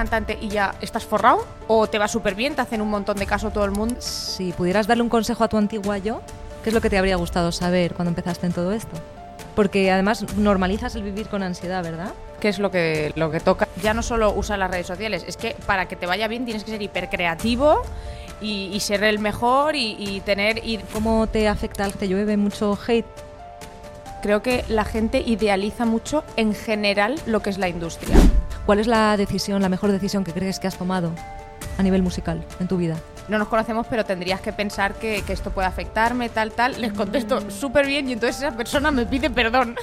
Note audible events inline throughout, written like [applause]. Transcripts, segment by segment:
cantante y ya estás forrado? ¿O te va súper bien, te hacen un montón de caso todo el mundo? Si pudieras darle un consejo a tu antigua yo, ¿qué es lo que te habría gustado saber cuando empezaste en todo esto? Porque además normalizas el vivir con ansiedad, ¿verdad? ¿Qué es lo que, lo que toca? Ya no solo usar las redes sociales, es que para que te vaya bien tienes que ser hipercreativo y, y ser el mejor y, y tener... Y ¿Cómo te afecta al que llueve mucho hate? creo que la gente idealiza mucho en general lo que es la industria. ¿Cuál es la decisión, la mejor decisión que crees que has tomado a nivel musical en tu vida? No nos conocemos, pero tendrías que pensar que, que esto puede afectarme, tal, tal. Les contesto súper bien y entonces esa persona me pide perdón.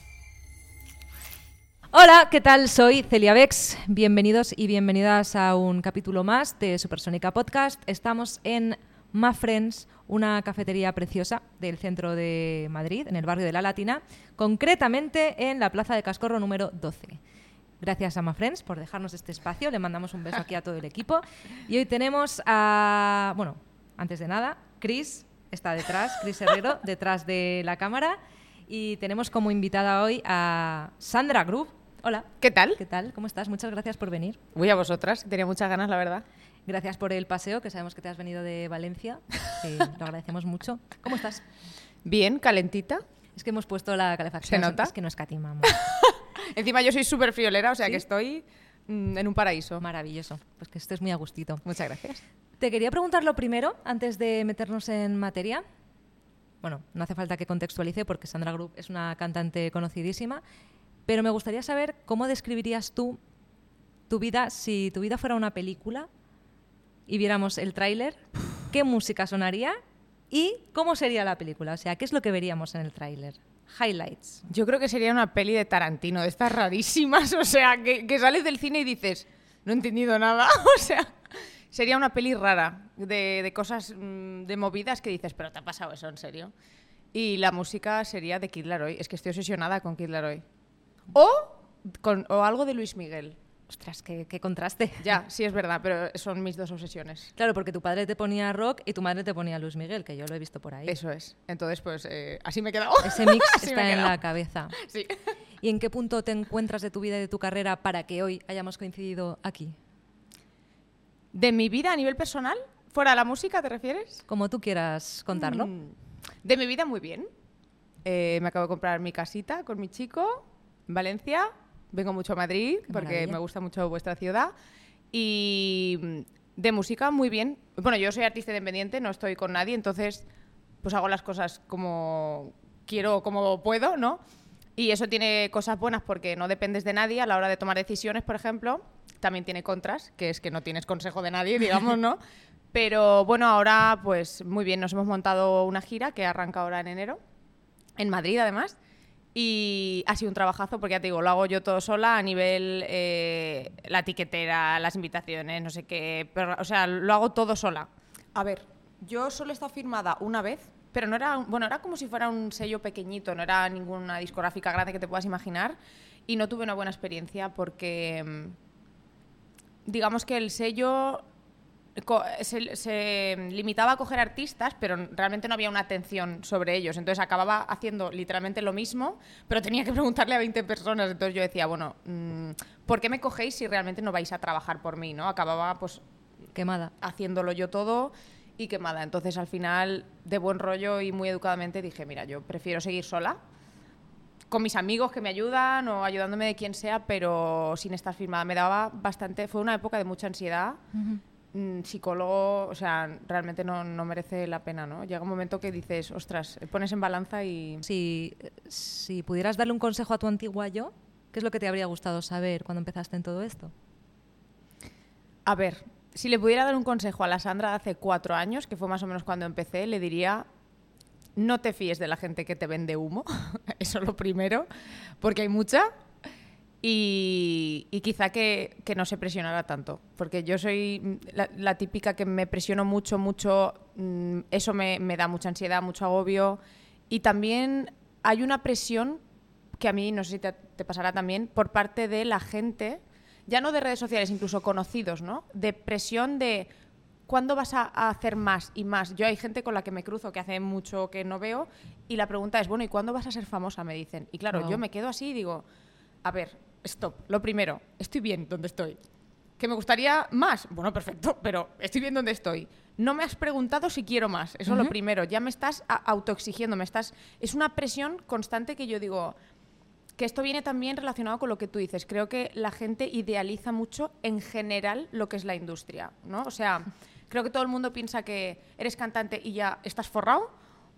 [laughs] Hola, ¿qué tal? Soy Celia Bex. Bienvenidos y bienvenidas a un capítulo más de Supersónica Podcast. Estamos en Ma Friends, una cafetería preciosa del centro de Madrid, en el barrio de La Latina, concretamente en la Plaza de Cascorro número 12. Gracias a Ma Friends por dejarnos este espacio. Le mandamos un beso aquí a todo el equipo. Y hoy tenemos a, bueno, antes de nada, Chris está detrás, Chris Herrero, [laughs] detrás de la cámara. Y tenemos como invitada hoy a Sandra Group. Hola. ¿Qué tal? ¿Qué tal? ¿Cómo estás? Muchas gracias por venir. Voy a vosotras, tenía muchas ganas, la verdad. Gracias por el paseo, que sabemos que te has venido de Valencia. que [laughs] lo agradecemos mucho. ¿Cómo estás? Bien, calentita. Es que hemos puesto la calefacción. ¿Se nota? Es que no escatimamos. [laughs] Encima yo soy súper friolera, o sea ¿Sí? que estoy mm, en un paraíso. Maravilloso. Pues que estés muy a gustito. Muchas gracias. Te quería preguntar lo primero, antes de meternos en materia. Bueno, no hace falta que contextualice porque Sandra Group es una cantante conocidísima, pero me gustaría saber cómo describirías tú tu vida si tu vida fuera una película y viéramos el tráiler, qué música sonaría y cómo sería la película. O sea, ¿qué es lo que veríamos en el tráiler? Highlights. Yo creo que sería una peli de Tarantino, de estas rarísimas, [laughs] o sea, que, sales del cine y dices, no he entendido nada, [laughs] o sea, sería una peli rara, de, cosas, mm, de movidas que dices, pero te ha pasado eso, en serio. Y la música sería de Kid Laroi, es que estoy obsesionada con Kid Laroi. O, o algo de Luis Miguel. Ostras, qué, qué contraste. [laughs] Ya, sí es verdad, pero son mis dos obsesiones. Claro, porque tu padre te ponía rock y tu madre te ponía Luis Miguel, que yo lo he visto por ahí. Eso es. Entonces, pues, eh, así me he quedado. Ese mix [laughs] está en la cabeza. [laughs] Sí. ¿Y en qué punto te encuentras de tu vida y de tu carrera para que hoy hayamos coincidido aquí? ¿De mi vida a nivel personal? ¿Fuera de la música, te refieres? Como tú quieras contarlo. Mm, De mi vida, muy bien. Eh, me acabo de comprar mi casita con mi chico en Valencia. Vengo mucho a Madrid Qué porque maravilla. me gusta mucho vuestra ciudad. Y mm, de música, muy bien. Bueno, yo soy artista independiente, no estoy con nadie, entonces pues hago las cosas como quiero, como puedo, ¿no? Y eso tiene cosas buenas porque no dependes de nadie a la hora de tomar decisiones, por ejemplo. También tiene contras, que es que no tienes consejo de nadie, digamos, ¿no? [laughs] Pero bueno, ahora pues muy bien, nos hemos montado una gira que arranca ahora en enero, en Madrid además. Y ha sido un trabajazo porque ya te digo, lo hago yo todo sola a nivel eh, la tiquetera, las invitaciones, no sé qué. pero, o sea, lo hago todo sola. A ver, yo solo estado firmada una vez, pero no era, bueno, era como si fuera un sello pequeñito, no era ninguna discográfica grande que te puedas imaginar. Y no tuve una buena experiencia porque, mm, digamos que el sello se, se limitaba a coger artistas, pero realmente no había una atención sobre ellos. Entonces acababa haciendo literalmente lo mismo, pero tenía que preguntarle a 20 personas. Entonces yo decía, bueno, mm, ¿por qué me cogéis si realmente no vais a trabajar por mí? ¿no? Acababa pues Quemada. haciéndolo yo todo y quemada. Entonces al final, de buen rollo y muy educadamente, dije, mira, yo prefiero seguir sola, con mis amigos que me ayudan o ayudándome de quien sea, pero sin estar firmada. Me daba bastante, fue una época de mucha ansiedad. Psicólogo, o sea, realmente no, no merece la pena, ¿no? Llega un momento que dices, ostras, pones en balanza y... Si, si pudieras darle un consejo a tu antigua yo, ¿qué es lo que te habría gustado saber cuando empezaste en todo esto? A ver, si le pudiera dar un consejo a la Sandra de hace cuatro años, que fue más o menos cuando empecé, le diría, no te fíes de la gente que te vende humo, [laughs] eso es lo primero, porque hay mucha, y, y quizá que, que no se presionara tanto, porque yo soy la, la típica que me presiono mucho, mucho, mm, eso me, me da mucha ansiedad, mucho agobio, y también hay una presión que a mí, no sé si te, te pasará también, por parte de la gente, ya no de redes sociales, incluso conocidos, ¿no? De presión de ¿cuándo vas a, a hacer más y más? Yo hay gente con la que me cruzo que hace mucho que no veo y la pregunta es, bueno, ¿y cuándo vas a ser famosa? Me dicen. Y claro, yo me quedo así y digo, a ver, stop. Lo primero, estoy bien donde estoy. ¿Que me gustaría más? Bueno, perfecto, [laughs] pero estoy bien donde estoy. No me has preguntado si quiero más. Eso es lo primero. Ya me estás autoexigiendo, me estás... Es una presión constante que yo digo que esto viene también relacionado con lo que tú dices. Creo que la gente idealiza mucho en general lo que es la industria, ¿no? O sea, creo que todo el mundo piensa que eres cantante y ya estás forrado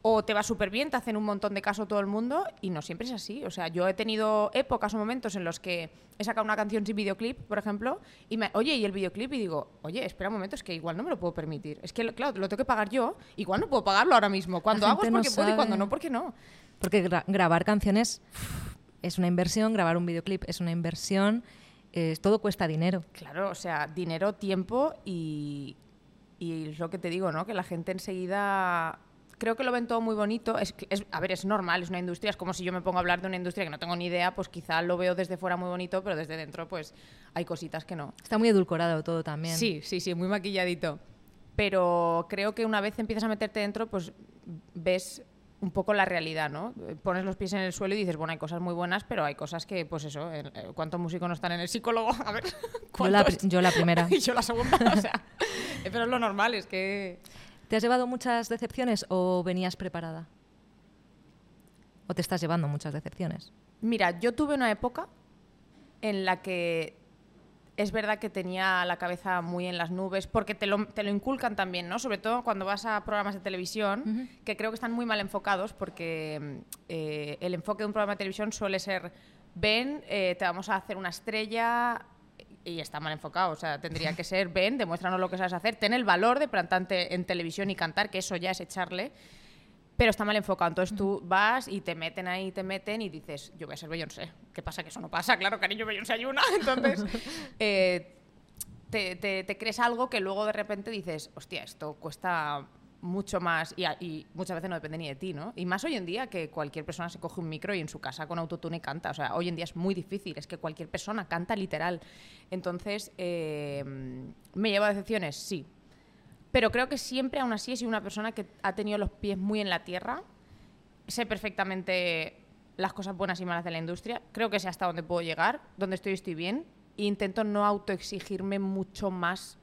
o te va súper bien, te hacen un montón de caso todo el mundo y no siempre es así. O sea, yo he tenido épocas o momentos en los que he sacado una canción sin videoclip, por ejemplo, y me, oye, ¿y el videoclip? Y digo, oye, espera un momento, es que igual no me lo puedo permitir. Es que, claro, lo tengo que pagar yo, igual no puedo pagarlo ahora mismo. Cuando hago es gente no porque puedo y cuando no, porque no. Porque gra- grabar canciones es una inversión, grabar un videoclip es una inversión, eh, todo cuesta dinero. Claro, o sea, dinero, tiempo y, y es lo que te digo, ¿no? Que la gente enseguida creo que lo ven todo muy bonito. Es, es- a ver, es normal, es una industria, es como si yo me pongo a hablar de una industria que no tengo ni idea, pues quizá lo veo desde fuera muy bonito, pero desde dentro pues hay cositas que no. Está muy edulcorado todo también. Sí, sí, sí, muy maquilladito. Pero creo que una vez empiezas a meterte dentro, pues ves un poco la realidad, ¿no? Pones los pies en el suelo y dices, bueno, hay cosas muy buenas, pero hay cosas que, pues eso, eh, ¿cuántos músicos no están en el psicólogo? [laughs] A ver, Yo la, yo la primera. y [laughs] yo la segunda, o sea, [laughs] pero es lo normal, es que... ¿Te has llevado muchas decepciones o venías preparada? ¿O te estás llevando muchas decepciones? Mira, yo tuve una época en la que es verdad que tenía la cabeza muy en las nubes, porque te lo, te lo inculcan también, ¿no? Sobre todo cuando vas a programas de televisión, que creo que están muy mal enfocados, porque eh, el enfoque de un programa de televisión suele ser, ven, eh, te vamos a hacer una estrella, y está mal enfocado, o sea, tendría que ser, ven, demuéstranos lo que sabes hacer, ten el valor de plantarte en televisión y cantar, que eso ya es echarle, pero está mal enfocado. Entonces tú vas y te meten ahí, te meten y dices, yo voy a ser Beyoncé. ¿Qué pasa? Que eso no pasa, claro, cariño, Beyoncé hay una. [laughs] Entonces eh, te, te- te crees algo que luego de repente dices, hostia, esto cuesta mucho más y, muchas veces no depende ni de ti, ¿no? Y más hoy en día que cualquier persona se coge un micro y en su casa con autotune canta. O sea, hoy en día es muy difícil, es que cualquier persona canta literal. Entonces, eh, ¿me llevo a decepciones? Sí. Pero creo que siempre, aún así, he sido una persona que ha tenido los pies muy en la tierra. Sé perfectamente las cosas buenas y malas de la industria. Creo que sé hasta dónde puedo llegar, donde estoy estoy bien. E intento no autoexigirme mucho más.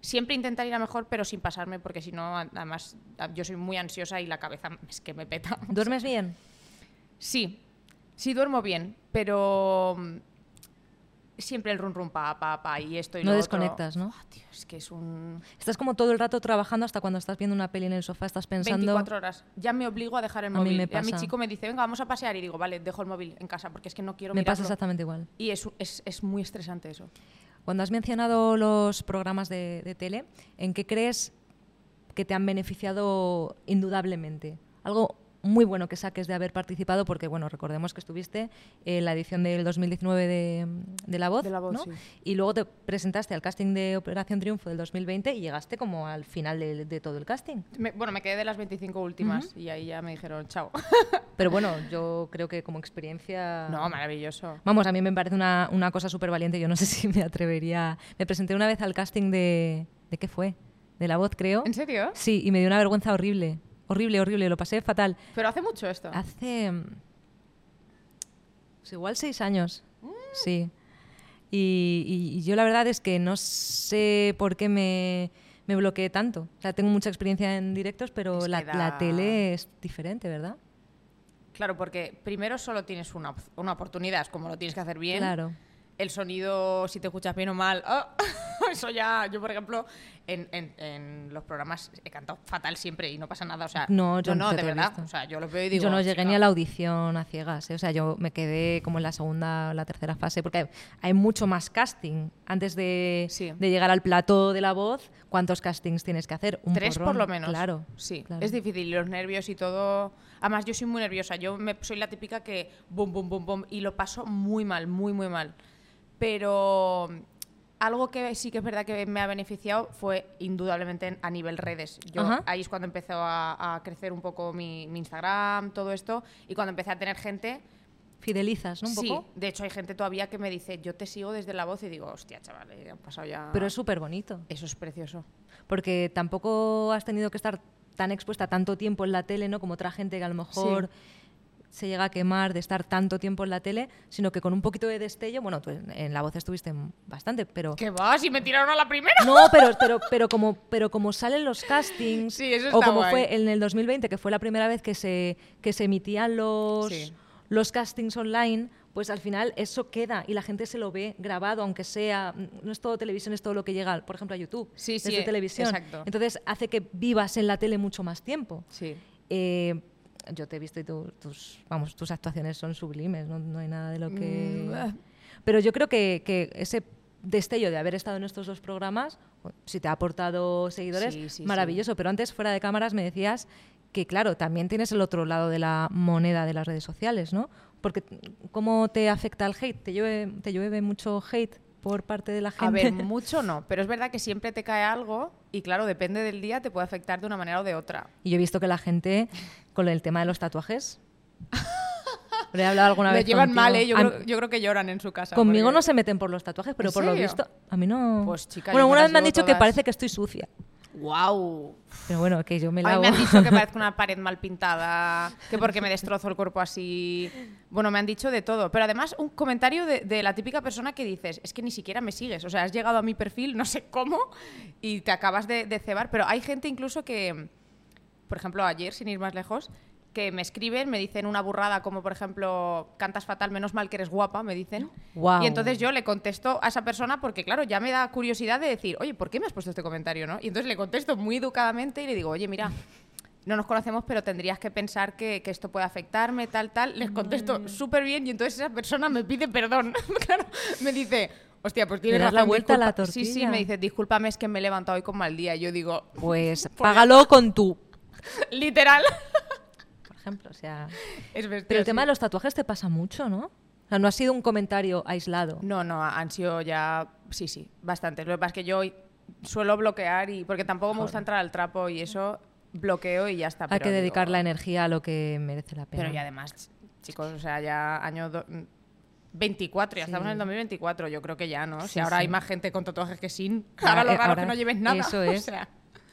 Siempre intentar ir a mejor, pero sin pasarme, porque si no, a- además, a- yo soy muy ansiosa y la cabeza es que me peta. [laughs] ¿Duermes bien? Sí, sí duermo bien, pero mm, siempre el run run pa pa pa y esto y No lo desconectas, otro. ¿no? Tío, es que es un Estás como todo el rato trabajando hasta cuando estás viendo una peli en el sofá, estás pensando... 24 horas. Ya me obligo a dejar el A mí móvil. me Y A mi chico me dice, venga, vamos a pasear. Y digo, vale, dejo el móvil en casa porque es que no quiero Me pasa exactamente igual. Y es, es, es muy estresante eso. Cuando has mencionado los programas de, tele, ¿en qué crees que te han beneficiado indudablemente? Algo muy bueno que saques de haber participado, porque bueno, recordemos que estuviste en la edición del 2019 de, de La Voz, De La Voz, ¿no? sí. y luego te presentaste al casting de Operación Triunfo del 2020 y llegaste como al final de, de todo el casting. Me- bueno, me quedé de las 25 últimas y ahí ya me dijeron, chao. [laughs] Pero bueno, yo creo que como experiencia... no, maravilloso. Vamos, a mí me parece una, una cosa súper valiente. Yo no [laughs] sé si me atrevería. Me presenté una vez al casting de. ¿De qué fue? De la voz, creo. ¿En serio? Sí, y me dio una vergüenza horrible. Horrible, horrible. Lo pasé fatal. Pero hace mucho esto. Hace. mm, pues igual seis años. Mm. Sí. Y, y- y yo la verdad es que no sé por qué me, me bloqueé tanto. O sea, tengo mucha experiencia en directos, pero la, da- la tele es diferente, ¿verdad? Claro, porque primero solo tienes una, una oportunidad, es como lo tienes que hacer bien. Claro. El sonido, si te escuchas bien o mal, ¡ah! [laughs] [laughs] eso ya, yo por ejemplo, en, en- en los programas he cantado fatal siempre y no pasa nada. O sea, No, yo no, yo de verdad. O sea, yo lo veo y digo. yo no llegué "Chica". ni a la audición a ciegas, ¿eh? o sea, yo me quedé como en la segunda o la tercera fase, porque hay, hay mucho más casting antes de, Sí. de llegar al plató de la voz. ¿Cuántos castings tienes que hacer? Un Tres por porrón. lo menos. Claro. Sí, claro. es difícil. Los nervios y todo. Además, yo soy muy nerviosa. Yo me- soy la típica que bum, bum, bum, bum. Y lo paso muy mal, muy, muy mal. Pero algo que sí que es verdad que me ha beneficiado fue indudablemente en- a nivel redes. Yo, Ajá. ahí es cuando empezó a, a crecer un poco mi, mi Instagram, todo esto. Y cuando empecé a tener gente. Fidelizas, ¿no? Un sí, poco. de hecho hay gente todavía que me dice, yo te sigo desde la voz y digo, hostia, chaval, eh, han pasado ya... Pero es súper bonito, Eso es precioso. porque tampoco has tenido que estar tan expuesta tanto tiempo en la tele, ¿no? Como otra gente que a lo mejor se llega a quemar de estar tanto tiempo en la tele, sino que con un poquito de destello, bueno, tú en, la voz estuviste bastante, pero... ¿Qué va? Si me tiraron a la primera. No, pero, pero, pero, como, pero como salen los castings, Sí, eso o como guay. fue en el 2020, que fue la primera vez que se, que se emitían los, Sí. los castings online, pues al final eso queda y la gente se lo ve grabado, aunque sea, no es todo televisión, es todo lo que llega, por ejemplo, a YouTube, Sí, sí, desde eh, televisión. exacto. Entonces hace que vivas en la tele mucho más tiempo. Sí. Eh, yo te he visto y tu- tus, vamos, tus actuaciones son sublimes, no, no hay nada de lo que... Mm, ah. Pero yo creo que, que ese destello de haber estado en estos dos programas, si te ha aportado seguidores, Sí, sí, maravilloso. Pero antes, fuera de cámaras, me decías que, claro, también tienes el otro lado de la moneda de las redes sociales, ¿no? Porque, ¿cómo te afecta el hate? ¿Te llueve, te llueve mucho hate por parte de la gente? A ver, mucho no, pero es verdad que siempre te cae algo y claro, depende del día, te puede afectar de una manera o de otra. Y yo he visto que la gente, con el tema de los tatuajes... [laughs] Lo he hablado alguna Lo vez llevan contigo. mal, ¿eh? Yo creo, yo creo que lloran en su casa. Conmigo porque- no se meten por los tatuajes, pero ¿En por lo visto, a mí no. Pues, chica, bueno, una vez me han dicho que parece que estoy sucia. ¡Wow! Pero bueno, que yo me lavo. mí me han dicho que parezco una [laughs] pared mal pintada, que porque me destrozo el cuerpo así. Bueno, me han dicho de todo. Pero además, un comentario de, de la típica persona que dices, es que ni siquiera me sigues. O sea, has llegado a mi perfil, no sé cómo, y te acabas de, de cebar. Pero hay gente incluso que, por ejemplo, ayer, sin ir más lejos, que me escriben, me dicen una burrada como, por ejemplo, cantas fatal, menos mal que eres guapa, me dicen. Guau. Y entonces yo le contesto a esa persona porque, claro, ya me da curiosidad de decir, oye, ¿por qué me has puesto este comentario? ¿no? Y entonces le contesto muy educadamente y le digo, oye, mira, no nos conocemos, pero tendrías que pensar que, que esto puede afectarme, tal, tal. Les contesto Mm. súper bien y entonces esa persona me pide perdón. [laughs] claro, me dice, hostia, pues tienes das la razón, vuelta a la disculpa". Sí, sí, tortilla. me dice, discúlpame, es que me he levantado hoy con mal día. Yo digo, Pues [laughs] págalo con tu, [laughs] literal. Por ejemplo. O sea. es bestia, Pero el tema de los tatuajes te pasa mucho, ¿no? O sea, no ha sido un comentario aislado. No, no, han sido ya, sí, sí, bastantes. Lo que pasa es que yo suelo bloquear y porque tampoco me gusta entrar al trapo y eso bloqueo y ya está. Hay pero que dedicar digo- la energía a lo que merece la pena. Pero y además, chicos, o sea, ya año do- 24, ya Sí. estamos en el 2024, yo creo que ya, ¿no? Sí, si ahora hay más gente con tatuajes que sin, Ah, ahora lo raro es que no lleves nada. eso [laughs] o es. sea,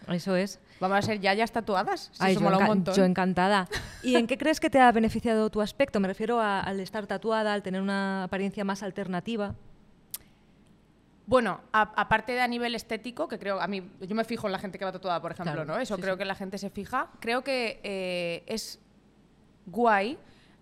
Eso es. Vamos a ser yayas tatuadas. Si Ay, eso yo, mola un montón. yo encantada. ¿Y en qué crees que te ha beneficiado tu aspecto? Me refiero a- al estar tatuada, al tener una apariencia más alternativa. Bueno, aparte de a nivel estético, que creo, a mí, yo me fijo en la gente que va tatuada, por ejemplo, Claro, ¿no? Eso sí, creo sí. que la gente se fija. Creo que eh, es guay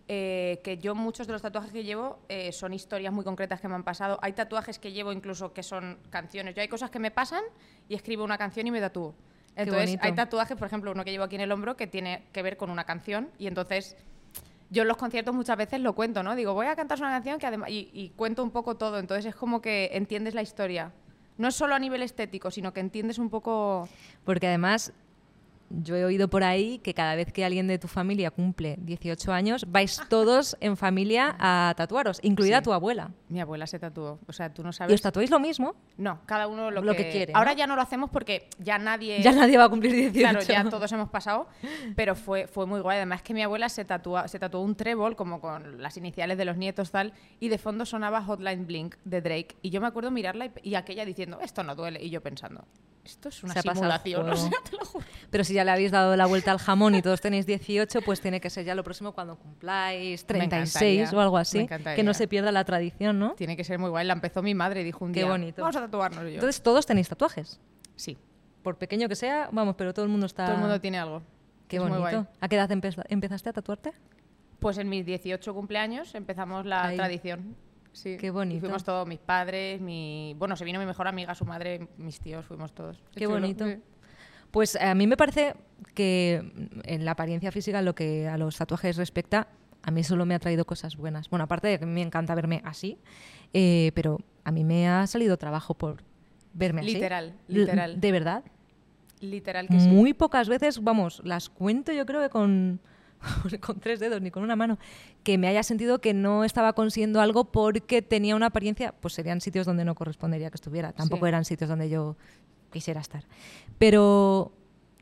eh, que yo muchos de los tatuajes que llevo eh, son historias muy concretas que me han pasado. Hay tatuajes que llevo incluso que son canciones. Yo hay cosas que me pasan y escribo una canción y me tatúo. Entonces hay tatuajes, por ejemplo, uno que llevo aquí en el hombro que tiene que ver con una canción y entonces yo en los conciertos muchas veces lo cuento, ¿no? Digo, voy a cantar una canción que además y, y cuento un poco todo, entonces es como que entiendes la historia. No es solo a nivel estético, sino que entiendes un poco Porque además, yo he oído por ahí que cada vez que alguien de tu familia cumple 18 años, vais todos en familia a tatuaros, incluida Sí. tu abuela. mi abuela se tatuó, o sea, tú no ¿Y sabes. os tatuáis lo mismo? No, cada uno lo, Lo que quiere, ¿no? Ahora ya no lo hacemos porque ya nadie Ya nadie va a cumplir 18. Claro, ya todos hemos pasado, pero fue, fue muy guay. Además que mi abuela se, tatúa, se tatuó un trébol como con las iniciales de los nietos tal, y de fondo sonaba Hotline Blink de Drake. Y yo me acuerdo mirarla y, y aquella diciendo, esto no duele. Y yo pensando, esto es una Se simulación, [laughs] o sea, te lo juro. Pero si ya le habéis dado la vuelta al jamón y todos tenéis 18, pues tiene que ser ya lo próximo cuando cumpláis Me 36 encantaría, o algo así. Que no se pierda la tradición, ¿no? Tiene que ser muy guay. La empezó mi madre y dijo un Qué día, bonito. vamos a tatuarnos. Yo, Entonces todos tenéis tatuajes. sí, Por pequeño que sea, vamos, pero todo el mundo está... todo el mundo tiene algo. Qué Es muy guay. bonito. ¿A qué edad empe- empezaste a tatuarte? Pues en mis 18 cumpleaños empezamos la Ahí. tradición. Sí. Qué Y bonito. fuimos todos, mis padres, mi... Bueno, se vino mi mejor amiga, su madre, mis tíos, fuimos todos. Qué bonito. Sí. Pues a mí me parece que en la apariencia física, lo que a los tatuajes respecta, a mí solo me ha traído cosas buenas. Bueno, aparte de que me encanta verme así, eh, pero a mí me ha salido trabajo por verme así. Literal, literal. De verdad. Literal que sí. Muy pocas veces, vamos, las cuento yo creo que con, [laughs] con tres dedos, ni con una mano, que me haya sentido que no estaba consiguiendo algo porque tenía una apariencia, pues serían sitios donde no correspondería que estuviera, tampoco Sí. eran sitios donde yo quisiera estar. Pero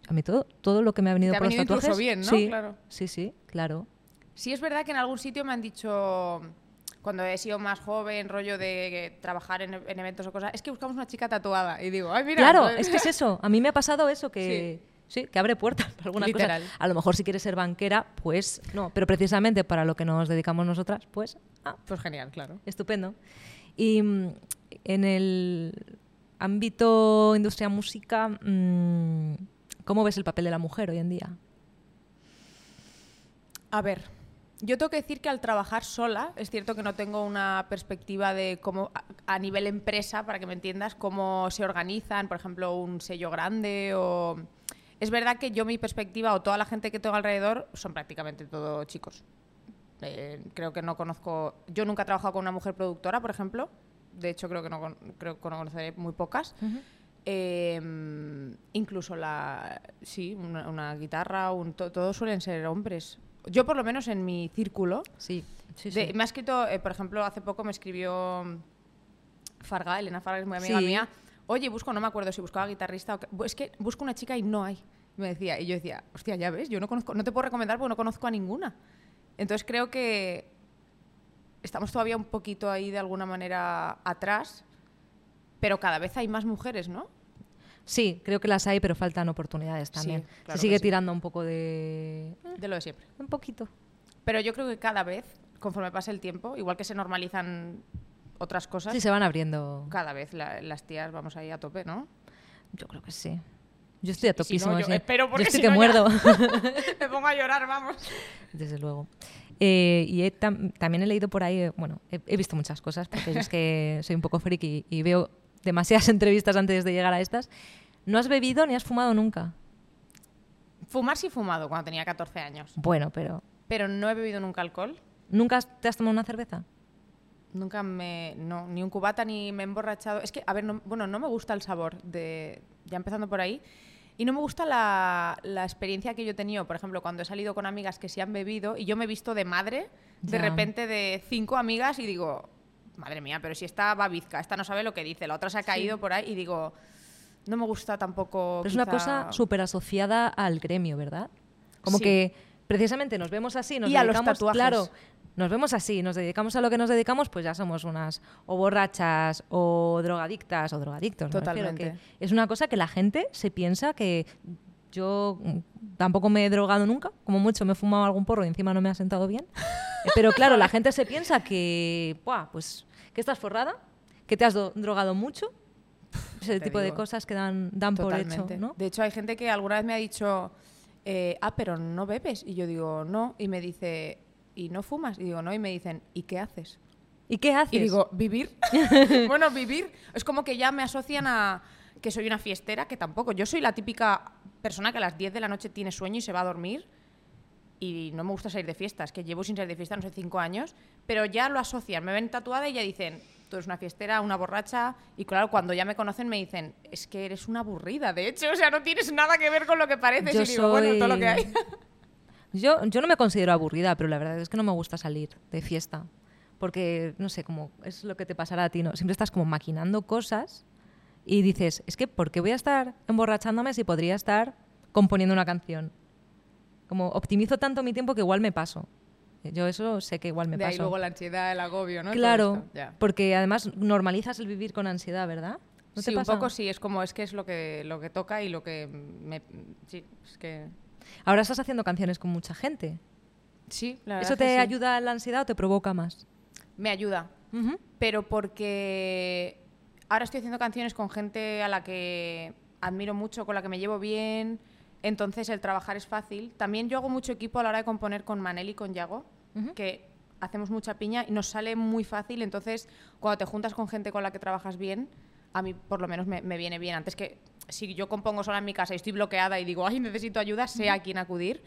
a mí todo, todo lo que me ha venido Te ha por los venido incluso tatuajes, bien, ¿no? sí, Claro. sí, sí, claro. Sí, es verdad que en algún sitio me han dicho, cuando he sido más joven, rollo de trabajar en, en eventos o cosas, es que buscamos una chica tatuada. Y digo, ay, mira. claro, pues- es que es eso. A mí me ha pasado eso, que Sí, que abre puertas para alguna Literal. cosa. A lo mejor si quieres ser banquera, pues no. Pero precisamente para lo que nos dedicamos nosotras, pues ah, Pues genial, claro. estupendo. Y mm, en el ámbito industria música, mm, ¿cómo ves el papel de la mujer hoy en día? A ver, yo tengo que decir que al trabajar sola, es cierto que no tengo una perspectiva de cómo, a, nivel empresa, para que me entiendas, cómo se organizan, por ejemplo, un sello grande o... Es verdad que yo mi perspectiva o toda la gente que tengo alrededor son prácticamente todos chicos. Eh, creo que no conozco... Yo nunca he trabajado con una mujer productora, por ejemplo. De hecho, creo que no creo que conoceré muy pocas. Eh, incluso la sí una, una guitarra un, to- todos suelen ser hombres yo por lo menos en mi círculo Sí, sí, de- sí. me ha escrito eh, por ejemplo hace poco me escribió Farga Elena Farga es muy amiga Sí. mía oye busco no me acuerdo si buscaba guitarrista o es que busco una chica y no hay me decía y yo decía hostia ya ves yo no conozco no te puedo recomendar porque no conozco a ninguna entonces creo que estamos todavía un poquito ahí de alguna manera atrás pero cada vez hay más mujeres no Sí, creo que las hay, pero faltan oportunidades también. claro Se sigue sí. tirando un poco de... de lo de siempre Un poquito. Pero yo creo que cada vez, conforme pasa el tiempo, igual que se normalizan otras cosas, Sí, se van abriendo. cada vez la- las tías vamos ahí a tope, ¿no? Yo creo que sí. Yo estoy a Y si no, topísimo. yo espero, porque yo estoy si que no muerdo. [laughs] Me pongo a llorar, vamos. Desde luego. Eh, y he tam- también he leído por ahí, bueno, he, he visto muchas cosas, porque yo es que [laughs] soy un poco friki y veo demasiadas [laughs] entrevistas antes de llegar a estas. No has bebido ni has fumado nunca. Fumar sí fumado cuando tenía 14 años, Bueno, pero pero no he bebido nunca alcohol. ¿nunca te has tomado una cerveza? Nunca me. No, ni un cubata ni me he emborrachado. Es que, a ver, no- bueno, no me gusta el sabor de. Ya empezando por ahí. Y no me gusta la, la experiencia que yo he tenido, por ejemplo, cuando he salido con amigas que sí han bebido y yo me he visto de madre, de repente de cinco amigas y digo, madre mía, pero si esta va bizca, esta no sabe lo que dice, la otra se ha caído por ahí y digo, no me gusta tampoco. Pero es una cosa súper asociada al gremio, ¿verdad? Como Sí. que precisamente nos vemos así, nos Y a los dedicamos, tatuajes. claro, nos vemos así, nos dedicamos a lo que nos dedicamos, pues ya somos unas o borrachas o drogadictas o drogadictos. me Totalmente. que es una cosa que la gente se piensa que yo tampoco me he drogado nunca, como mucho me he fumado algún porro y encima no me ha sentado bien. [laughs] Pero claro, la gente se piensa que, "Buah, pues, que estás forrada, que te has do- drogado mucho. Ese Te tipo de cosas que dan, dan por hecho. De hecho, hay gente que alguna vez me ha dicho, eh, ah, pero no bebes. Y yo digo, no. Y me dice, ¿y no fumas? Y digo, no. Y me dicen, ¿y qué haces? ¿Y qué haces? Y digo, ¿vivir? [laughs] [laughs] bueno, vivir. Es como que ya me asocian a que soy una fiestera, que tampoco. Yo soy la típica persona que a las 10 de la noche tiene sueño y se va a dormir. Y no me gusta salir de fiestas, que llevo sin salir de fiesta, no sé, cinco años. Pero ya lo asocian, me ven tatuada y ya dicen, tú eres una fiestera, una borracha. Y claro, cuando ya me conocen me dicen, es que eres una aburrida, de hecho. O sea, no tienes nada que ver con lo que pareces. Yo y digo, bueno, todo lo que hay. [laughs] Yo, yo no me considero aburrida, pero la verdad es que no me gusta salir de fiesta. Porque, no sé, como es lo que te pasará a ti, ¿no? Siempre estás como maquinando cosas y dices, es que ¿por qué voy a estar emborrachándome si podría estar componiendo una canción? Como optimizo tanto mi tiempo que igual me paso. Yo eso sé que igual me de ahí paso. luego la ansiedad, el agobio, ¿no? Claro, ya. porque además normalizas el vivir con ansiedad, ¿verdad? ¿No te sí, pasa? un poco sí, es como es que es lo que, lo que toca y lo que me... Sí, es que... Ahora estás haciendo canciones con mucha gente. Sí, la verdad ¿Eso que te sí. ayuda a la ansiedad o te provoca más? Me ayuda, pero porque ahora estoy haciendo canciones con gente a la que admiro mucho, con la que me llevo bien, entonces el trabajar es fácil. También yo hago mucho equipo a la hora de componer con Manel y con Yago, Que hacemos mucha piña y nos sale muy fácil, entonces cuando te juntas con gente con la que trabajas bien, a mí por lo menos me, me viene bien. Antes que si yo compongo sola en mi casa y estoy bloqueada y digo, ay, necesito ayuda, sé a quién acudir.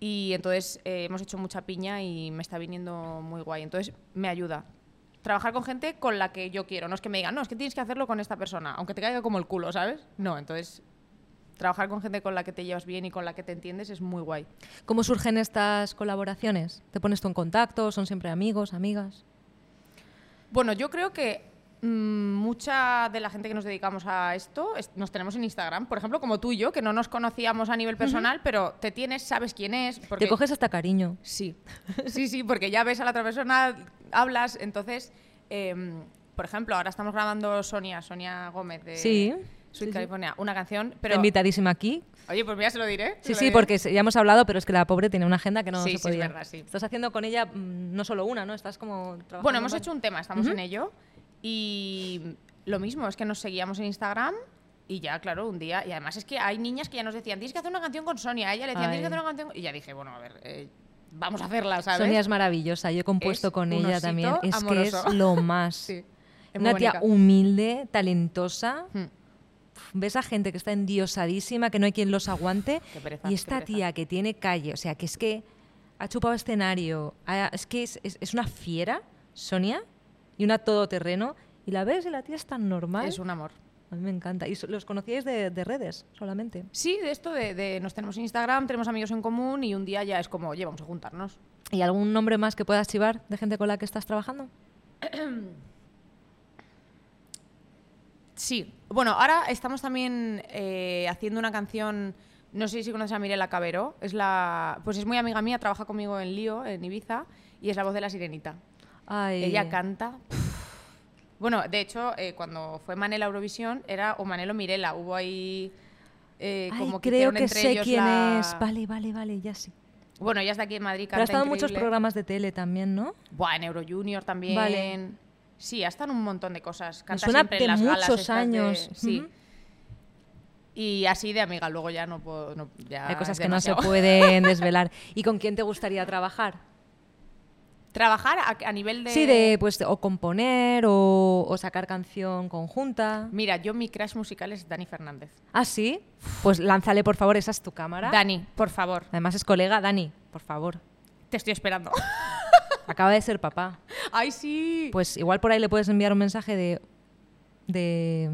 Y entonces eh, hemos hecho mucha piña y me está viniendo muy guay. Entonces me ayuda. Trabajar con gente con la que yo quiero. No es que me digan, no, es que tienes que hacerlo con esta persona, aunque te caiga como el culo, ¿sabes? No, entonces trabajar con gente con la que te llevas bien y con la que te entiendes es muy guay. ¿Cómo surgen estas colaboraciones? ¿Te pones tú en contacto? ¿Son siempre amigos, amigas? Bueno, yo creo que mm, mucha de la gente que nos dedicamos a esto es- nos tenemos en Instagram, por ejemplo, como tú y yo, que no nos conocíamos a nivel personal, pero te tienes, sabes quién es. Porque... Te coges hasta cariño. Sí, [laughs] sí, sí, porque ya ves a la otra persona, hablas, entonces, em, por ejemplo, ahora estamos grabando Sonia, Sonia Gómez de Sí. Sweet sí. California, una canción, pero... invitadísima aquí. Oye, pues mira, se lo diré. se Sí, lo sí, diré. porque ya hemos hablado, pero es que la pobre tiene una agenda que no Sí, se sí, es podía. verdad, sí. Estás haciendo con ella mm, no solo una, ¿no? Estás como trabajando Bueno, hemos hecho un tema, estamos en ello. Y lo mismo, es que nos seguíamos en Instagram y ya, claro, un día. Y además es que hay niñas que ya nos decían, tienes que hacer una canción con Sonia. A ella le decían, tienes que hacer una canción. Y ya dije, bueno, a ver, eh, vamos a hacerla, ¿sabes? Sonia es maravillosa, yo he compuesto Es con ella también. Es amoroso. que es lo [laughs] más. Sí, es Una tía humilde, talentosa. Hmm. Ves a gente que está endiosadísima, que no hay quien los aguante. Qué pereza, y esta tía que tiene calle, o sea, que es que ha chupado escenario, ha- es que es, es- es una fiera, Sonia, y una todoterreno. Y la ves y la tía es tan normal. Es un amor. A mí me encanta. ¿Y los conocíais de, de redes solamente? Sí, de esto de, de nos tenemos en Instagram, tenemos amigos en común y un día ya es como, oye, vamos a juntarnos. ¿Y algún nombre más que puedas chivar de gente con la que estás trabajando? [coughs] Sí. Bueno, ahora estamos también eh, haciendo una canción. No sé si conoces a Mirela Cabero. Es la, pues es muy amiga mía, trabaja conmigo en Lío, en Ibiza, y es la voz de la sirenita. Ay, Ella canta. Bueno, de hecho, eh, cuando fue Manel a Eurovisión, era o Manel o Mirela. Hubo ahí. eh, Ay, como que creo que entre sé ellos quién la- es. Vale, vale, vale, ya sí. Bueno, ella está aquí en Madrid, Pero ha canta estado en muchos programas de tele también, ¿no? Buah, en Euro Junior también. Vale. Sí, hasta en un montón de cosas. Me Canta suena siempre de en las galas muchos estas de- años. Sí. Ujú. Y así de amiga, luego ya no puedo. no- ya Hay cosas es que no se demasiado. pueden [laughs] desvelar. ¿Y con quién te gustaría trabajar? Trabajar a, a nivel de. Sí, de pues o componer o, o sacar canción conjunta. Mira, yo mi crush musical es Dani Fernández. ¿Ah, sí? Pues lánzale, por favor, esa es tu cámara. Dani, por favor, Además es colega, Dani, por favor. te estoy esperando. [laughs] Acaba de ser papá. ¡Ay, sí! Pues igual por ahí le puedes enviar un mensaje de... de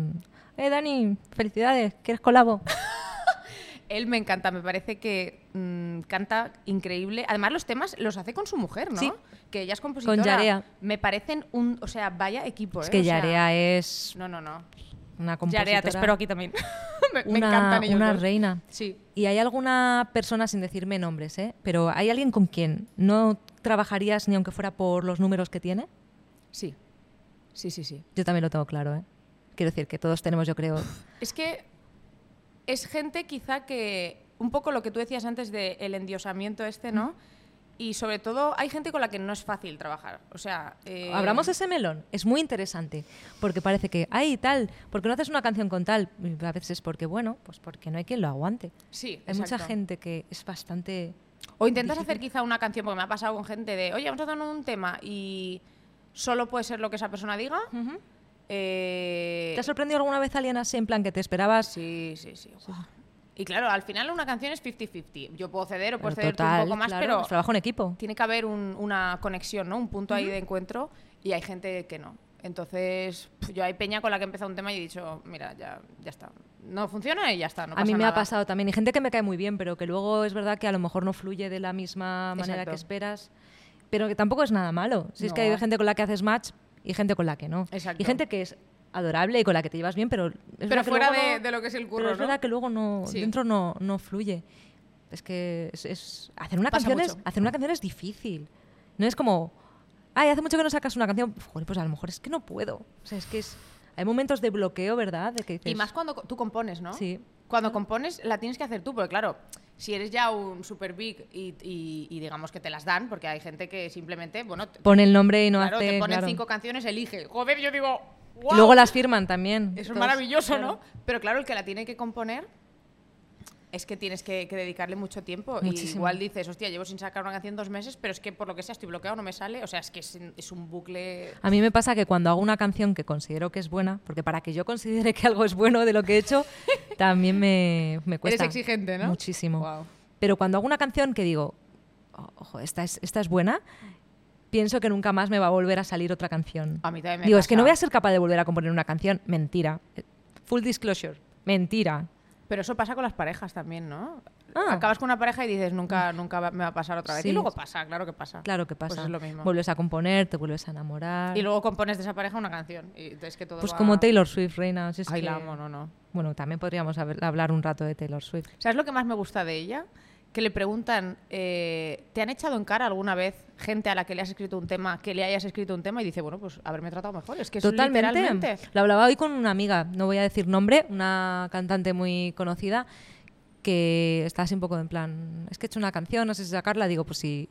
eh, Dani, felicidades, ¿quieres colabo? [laughs] Él me encanta, me parece que mm, canta increíble. Además, los temas los hace con su mujer, ¿no? Sí. Que ella es compositora. Yarea. Me parecen un. O sea, vaya equipo, Es ¿eh? que O sea, Yarea es No, no, no. una compositora. Yarea, te espero aquí también. [laughs] me, me una, encantan ellos. una dos. reina. Sí. ¿Y hay alguna persona, sin decirme nombres, ¿eh? pero hay alguien con quien no trabajarías ni aunque fuera por los números que tiene? Sí. Sí, sí, sí. Yo también lo tengo claro, ¿eh? Quiero decir que todos tenemos, yo creo... Es que es gente quizá que, un poco lo que tú decías antes del endiosamiento este, ¿no? Y sobre todo hay gente con la que no es fácil trabajar. O sea... eh, Abramos ese melón. Es muy interesante. Porque parece que, ay, tal, ¿por qué no haces una canción con tal? Y a veces porque, bueno, pues porque no hay quien lo aguante. Sí, Hay mucha gente que es bastante... O intentas hacer quizá una canción, porque me ha pasado con gente de, oye, vamos a hacer un tema y solo puede ser lo que esa persona diga. Ujú. Eh, ¿Te ha sorprendido alguna vez alguien así, en plan, que te esperabas? Sí, sí, sí. guau. Y claro, al final una canción es 50-50. Yo puedo ceder o puedes ceder un poco más, claro, pero es trabajo en equipo. tiene que haber un- una conexión, ¿no? Un punto ahí de encuentro y hay gente que no. Entonces, yo hay peña con la que he empezado un tema y he dicho, mira, ya, ya está. No funciona y ya está. no a mí me ha pasado también. Y gente que me cae muy bien, pero que luego es verdad que a lo mejor no fluye de la misma manera Exacto. que esperas. Pero que tampoco es nada malo. Si es que hay gente con la que haces match y gente con la que no. Exacto. Y gente que es adorable y con la que te llevas bien, pero... es Pero fuera de, no- de lo que es el curro, Pero es ¿no? verdad que luego no, Sí. dentro no, no fluye. Es que es, es- hacer, una Pasa canción es, hacer una canción es difícil. No es como, ay, hace mucho que no sacas una canción. Joder, pues a lo mejor es que no puedo. O sea, es que es, hay momentos de bloqueo, ¿verdad? De que dices, Y más cuando tú compones, ¿no? Sí. Cuando compones la tienes que hacer tú, porque claro, si eres ya un super big y, y- y digamos que te las dan, porque hay gente que simplemente, bueno, Pone el nombre y no claro, hace... te ponen claro. cinco canciones, elige. Joder, yo digo, ¡guau! luego las firman también. Eso es maravilloso, claro. ¿no? Pero claro, el que la tiene que componer es que tienes que, que dedicarle mucho tiempo. Y igual dices, hostia, llevo sin sacar una canción dos meses, pero es que por lo que sea estoy bloqueado, no me sale. O sea, es que es, es un bucle. A mí me pasa que cuando hago una canción que considero que es buena, porque para que yo considere que algo es bueno de lo que he hecho, [laughs] también me, me cuesta. Eres exigente, ¿no? Muchísimo. Pero cuando hago una canción que digo, "Oh, ojo, esta es, esta es buena, pienso que nunca más me va a volver a salir otra canción. A mí también me digo, es que no voy a ser capaz de volver a componer una canción. Mentira. Full disclosure. Mentira. Pero eso pasa con las parejas también, ¿no? Ah. Acabas con una pareja y dices, nunca, nunca me va a pasar otra vez. Sí. Y luego pasa, claro que pasa. Claro que pasa. Pues es lo mismo. Vuelves a componer, te vuelves a enamorar. Y luego compones de esa pareja una canción. Y entonces que todo pues va- como Taylor Swift, reina. si es Ay, que- la amo, no, no. Bueno, también podríamos hablar un rato de Taylor Swift. ¿Sabes lo que más me gusta de ella? Que le preguntan, eh, ¿te han echado en cara alguna vez gente a la que le has escrito un tema, que le hayas escrito un tema y dice, bueno, pues haberme tratado mejor? Es que es Totalmente. literalmente. Lo hablaba hoy con una amiga, no voy a decir nombre, una cantante muy conocida, que está así un poco en plan, es que he hecho una canción, no sé si sacarla, digo, pues si,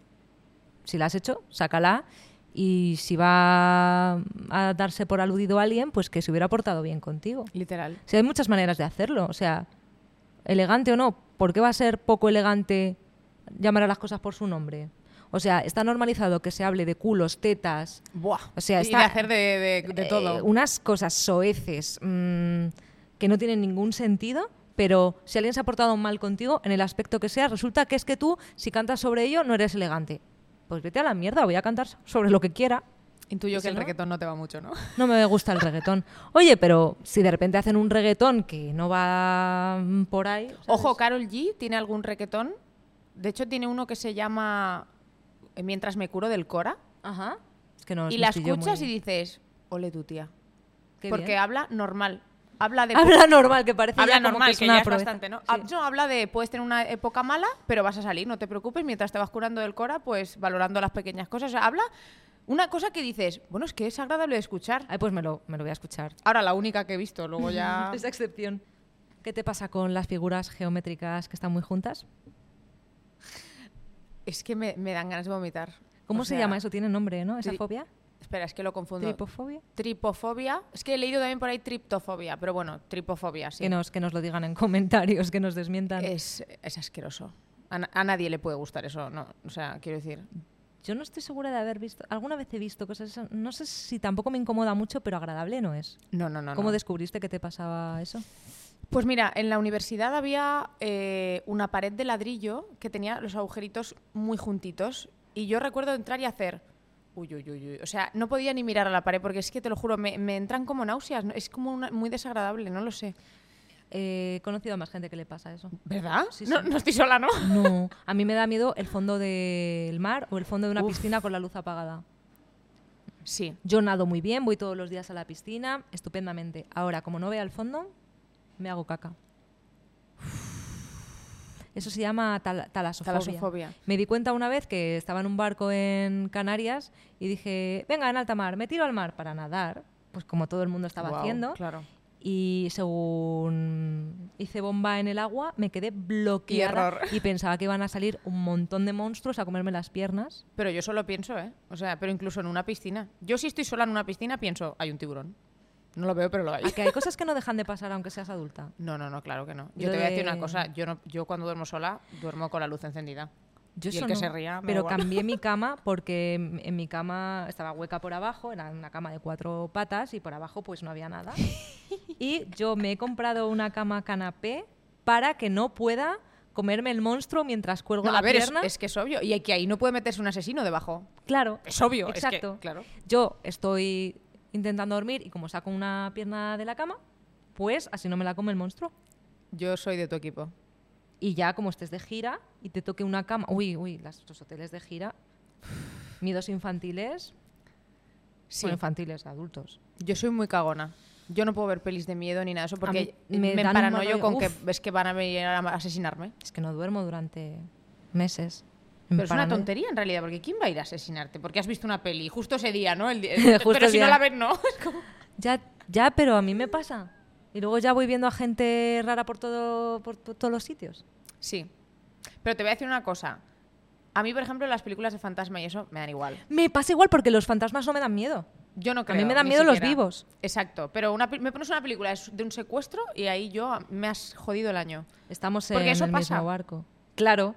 si la has hecho, sácala. Y si va a darse por aludido a alguien, pues que se hubiera portado bien contigo. Literal. O sea, hay muchas maneras de hacerlo. O sea, elegante o no, ¿por qué va a ser poco elegante llamar a las cosas por su nombre? O sea, está normalizado que se hable de culos, tetas, Buah. O sea, y está- de hacer de, de- de eh, todo. unas cosas soeces mm, que no tienen ningún sentido, pero si alguien se ha portado mal contigo, en el aspecto que sea, resulta que es que tú, si cantas sobre ello, no eres elegante. Pues vete a la mierda, voy a cantar sobre lo que quiera. Intuyo que ¿Sí, el no? reggaetón no te va mucho, ¿no? No me gusta el reggaetón. Oye, pero si de repente hacen un reggaetón que no va por ahí. ¿sabes? Ojo, Carol G tiene algún reggaetón. De hecho, tiene uno que se llama eh, Mientras me curo del Cora. Ajá. Es que no y la escuchas muy- y dices, ole tu tía. Qué Porque bien. habla normal. Habla de Habla normal, que parece Habla ya como normal, que es que, una ya es bastante, ¿no? Sí. Hab- no, habla de, puedes tener una época mala, pero vas a salir, no te preocupes, mientras te vas curando del Cora, pues valorando las pequeñas cosas. O sea, habla una cosa que dices, bueno, es que es agradable de escuchar. Ay, pues me lo, me lo voy a escuchar. Ahora, la única que he visto, luego ya... [laughs] Esa excepción. ¿Qué te pasa con las figuras geométricas que están muy juntas? es que me, me dan ganas de vomitar. ¿Cómo O se sea, llama eso? ¿Tiene nombre, no? ¿Esa fobia? Espera, es que lo confundo. ¿Tripofobia? Tripofobia. Es que he leído también por ahí triptofobia, pero bueno, tripofobia, sí. Que, nos, que nos lo digan en comentarios, que nos desmientan. Es, es asqueroso. A, a nadie le puede gustar eso, no. O sea, quiero decir. Yo no estoy segura de haber visto. Alguna vez he visto cosas. No sé si tampoco me incomoda mucho, pero agradable no es. No, no, no. ¿Cómo no. descubriste que te pasaba eso? Pues mira, en la universidad había eh, una pared de ladrillo que tenía los agujeritos muy juntitos. Y yo recuerdo entrar y hacer. Uy, uy, uy, uy. O sea, no podía ni mirar a la pared porque es que te lo juro, me, me entran como náuseas. Es como una- muy desagradable, no lo sé. Eh, he conocido a más gente que le pasa eso. ¿Verdad? Sí, no, sí. no estoy sola, ¿no? No, [laughs] a mí me da miedo el fondo del mar o el fondo de una Uf. piscina con la luz apagada. Sí. Yo nado muy bien, voy todos los días a la piscina, estupendamente. Ahora, como no vea el fondo, me hago caca. Eso se llama tal- talasofobia. Talasofobia. Me di cuenta una vez que estaba en un barco en Canarias y dije, venga, en alta mar, me tiro al mar para nadar, pues como todo el mundo estaba Guau, haciendo. Claro. Y según hice bomba en el agua, me quedé bloqueada error. y pensaba que iban a salir un montón de monstruos a comerme las piernas. Pero yo solo pienso, ¿eh? O sea, pero incluso en una piscina. Yo si estoy sola en una piscina pienso, hay un tiburón. No lo veo, pero lo hay. A que hay cosas que no dejan de pasar aunque seas adulta. No, no, no, claro que no. Y Yo te voy a decir de- una cosa. Yo, no, yo cuando duermo sola, duermo con la luz encendida. Yo Y el que no, se ría, me pero igual. cambié mi [laughs] cama porque en mi cama estaba hueca por abajo, era una cama de cuatro patas y por abajo pues no había nada. [laughs] y yo me he comprado una cama canapé para que no pueda comerme el monstruo mientras cuelgo No, la a ver, es, pierna. es que es obvio. Y que ahí no puede meterse un asesino debajo. Claro. Es obvio. es que- Exacto. claro. Yo estoy intentando dormir y como saco una pierna de la cama, pues así no me la come el monstruo. Yo soy de tu equipo. Y ya como estés de gira y te toque una cama... Uy, uy, las- los hoteles de gira... Miedos infantiles... Sí. Bueno, infantiles, adultos. Yo soy muy cagona. Yo no puedo ver pelis de miedo ni nada de eso porque me, me paranoio con que Uf. es que van a venir a asesinarme. Es que no duermo durante meses. Me Pero es una tontería en realidad, porque ¿quién va a ir a asesinarte? Porque has visto una peli justo ese día, ¿no? El di- [laughs] Justo pero el si día. no la ves, no. [laughs] Ya, ya, pero a mí me pasa. Y luego ya voy viendo a gente rara por, todo, por to- todos los sitios. Sí. Pero te voy a decir una cosa. A mí, por ejemplo, las películas de fantasma y eso me dan igual. Me pasa igual porque los fantasmas no me dan miedo. Yo no A creo. mí me dan miedo los vivos. Exacto. Pero una, me pones una película de de un secuestro y ahí yo me has jodido el año. Estamos Porque en eso el pasa. mismo barco. Claro.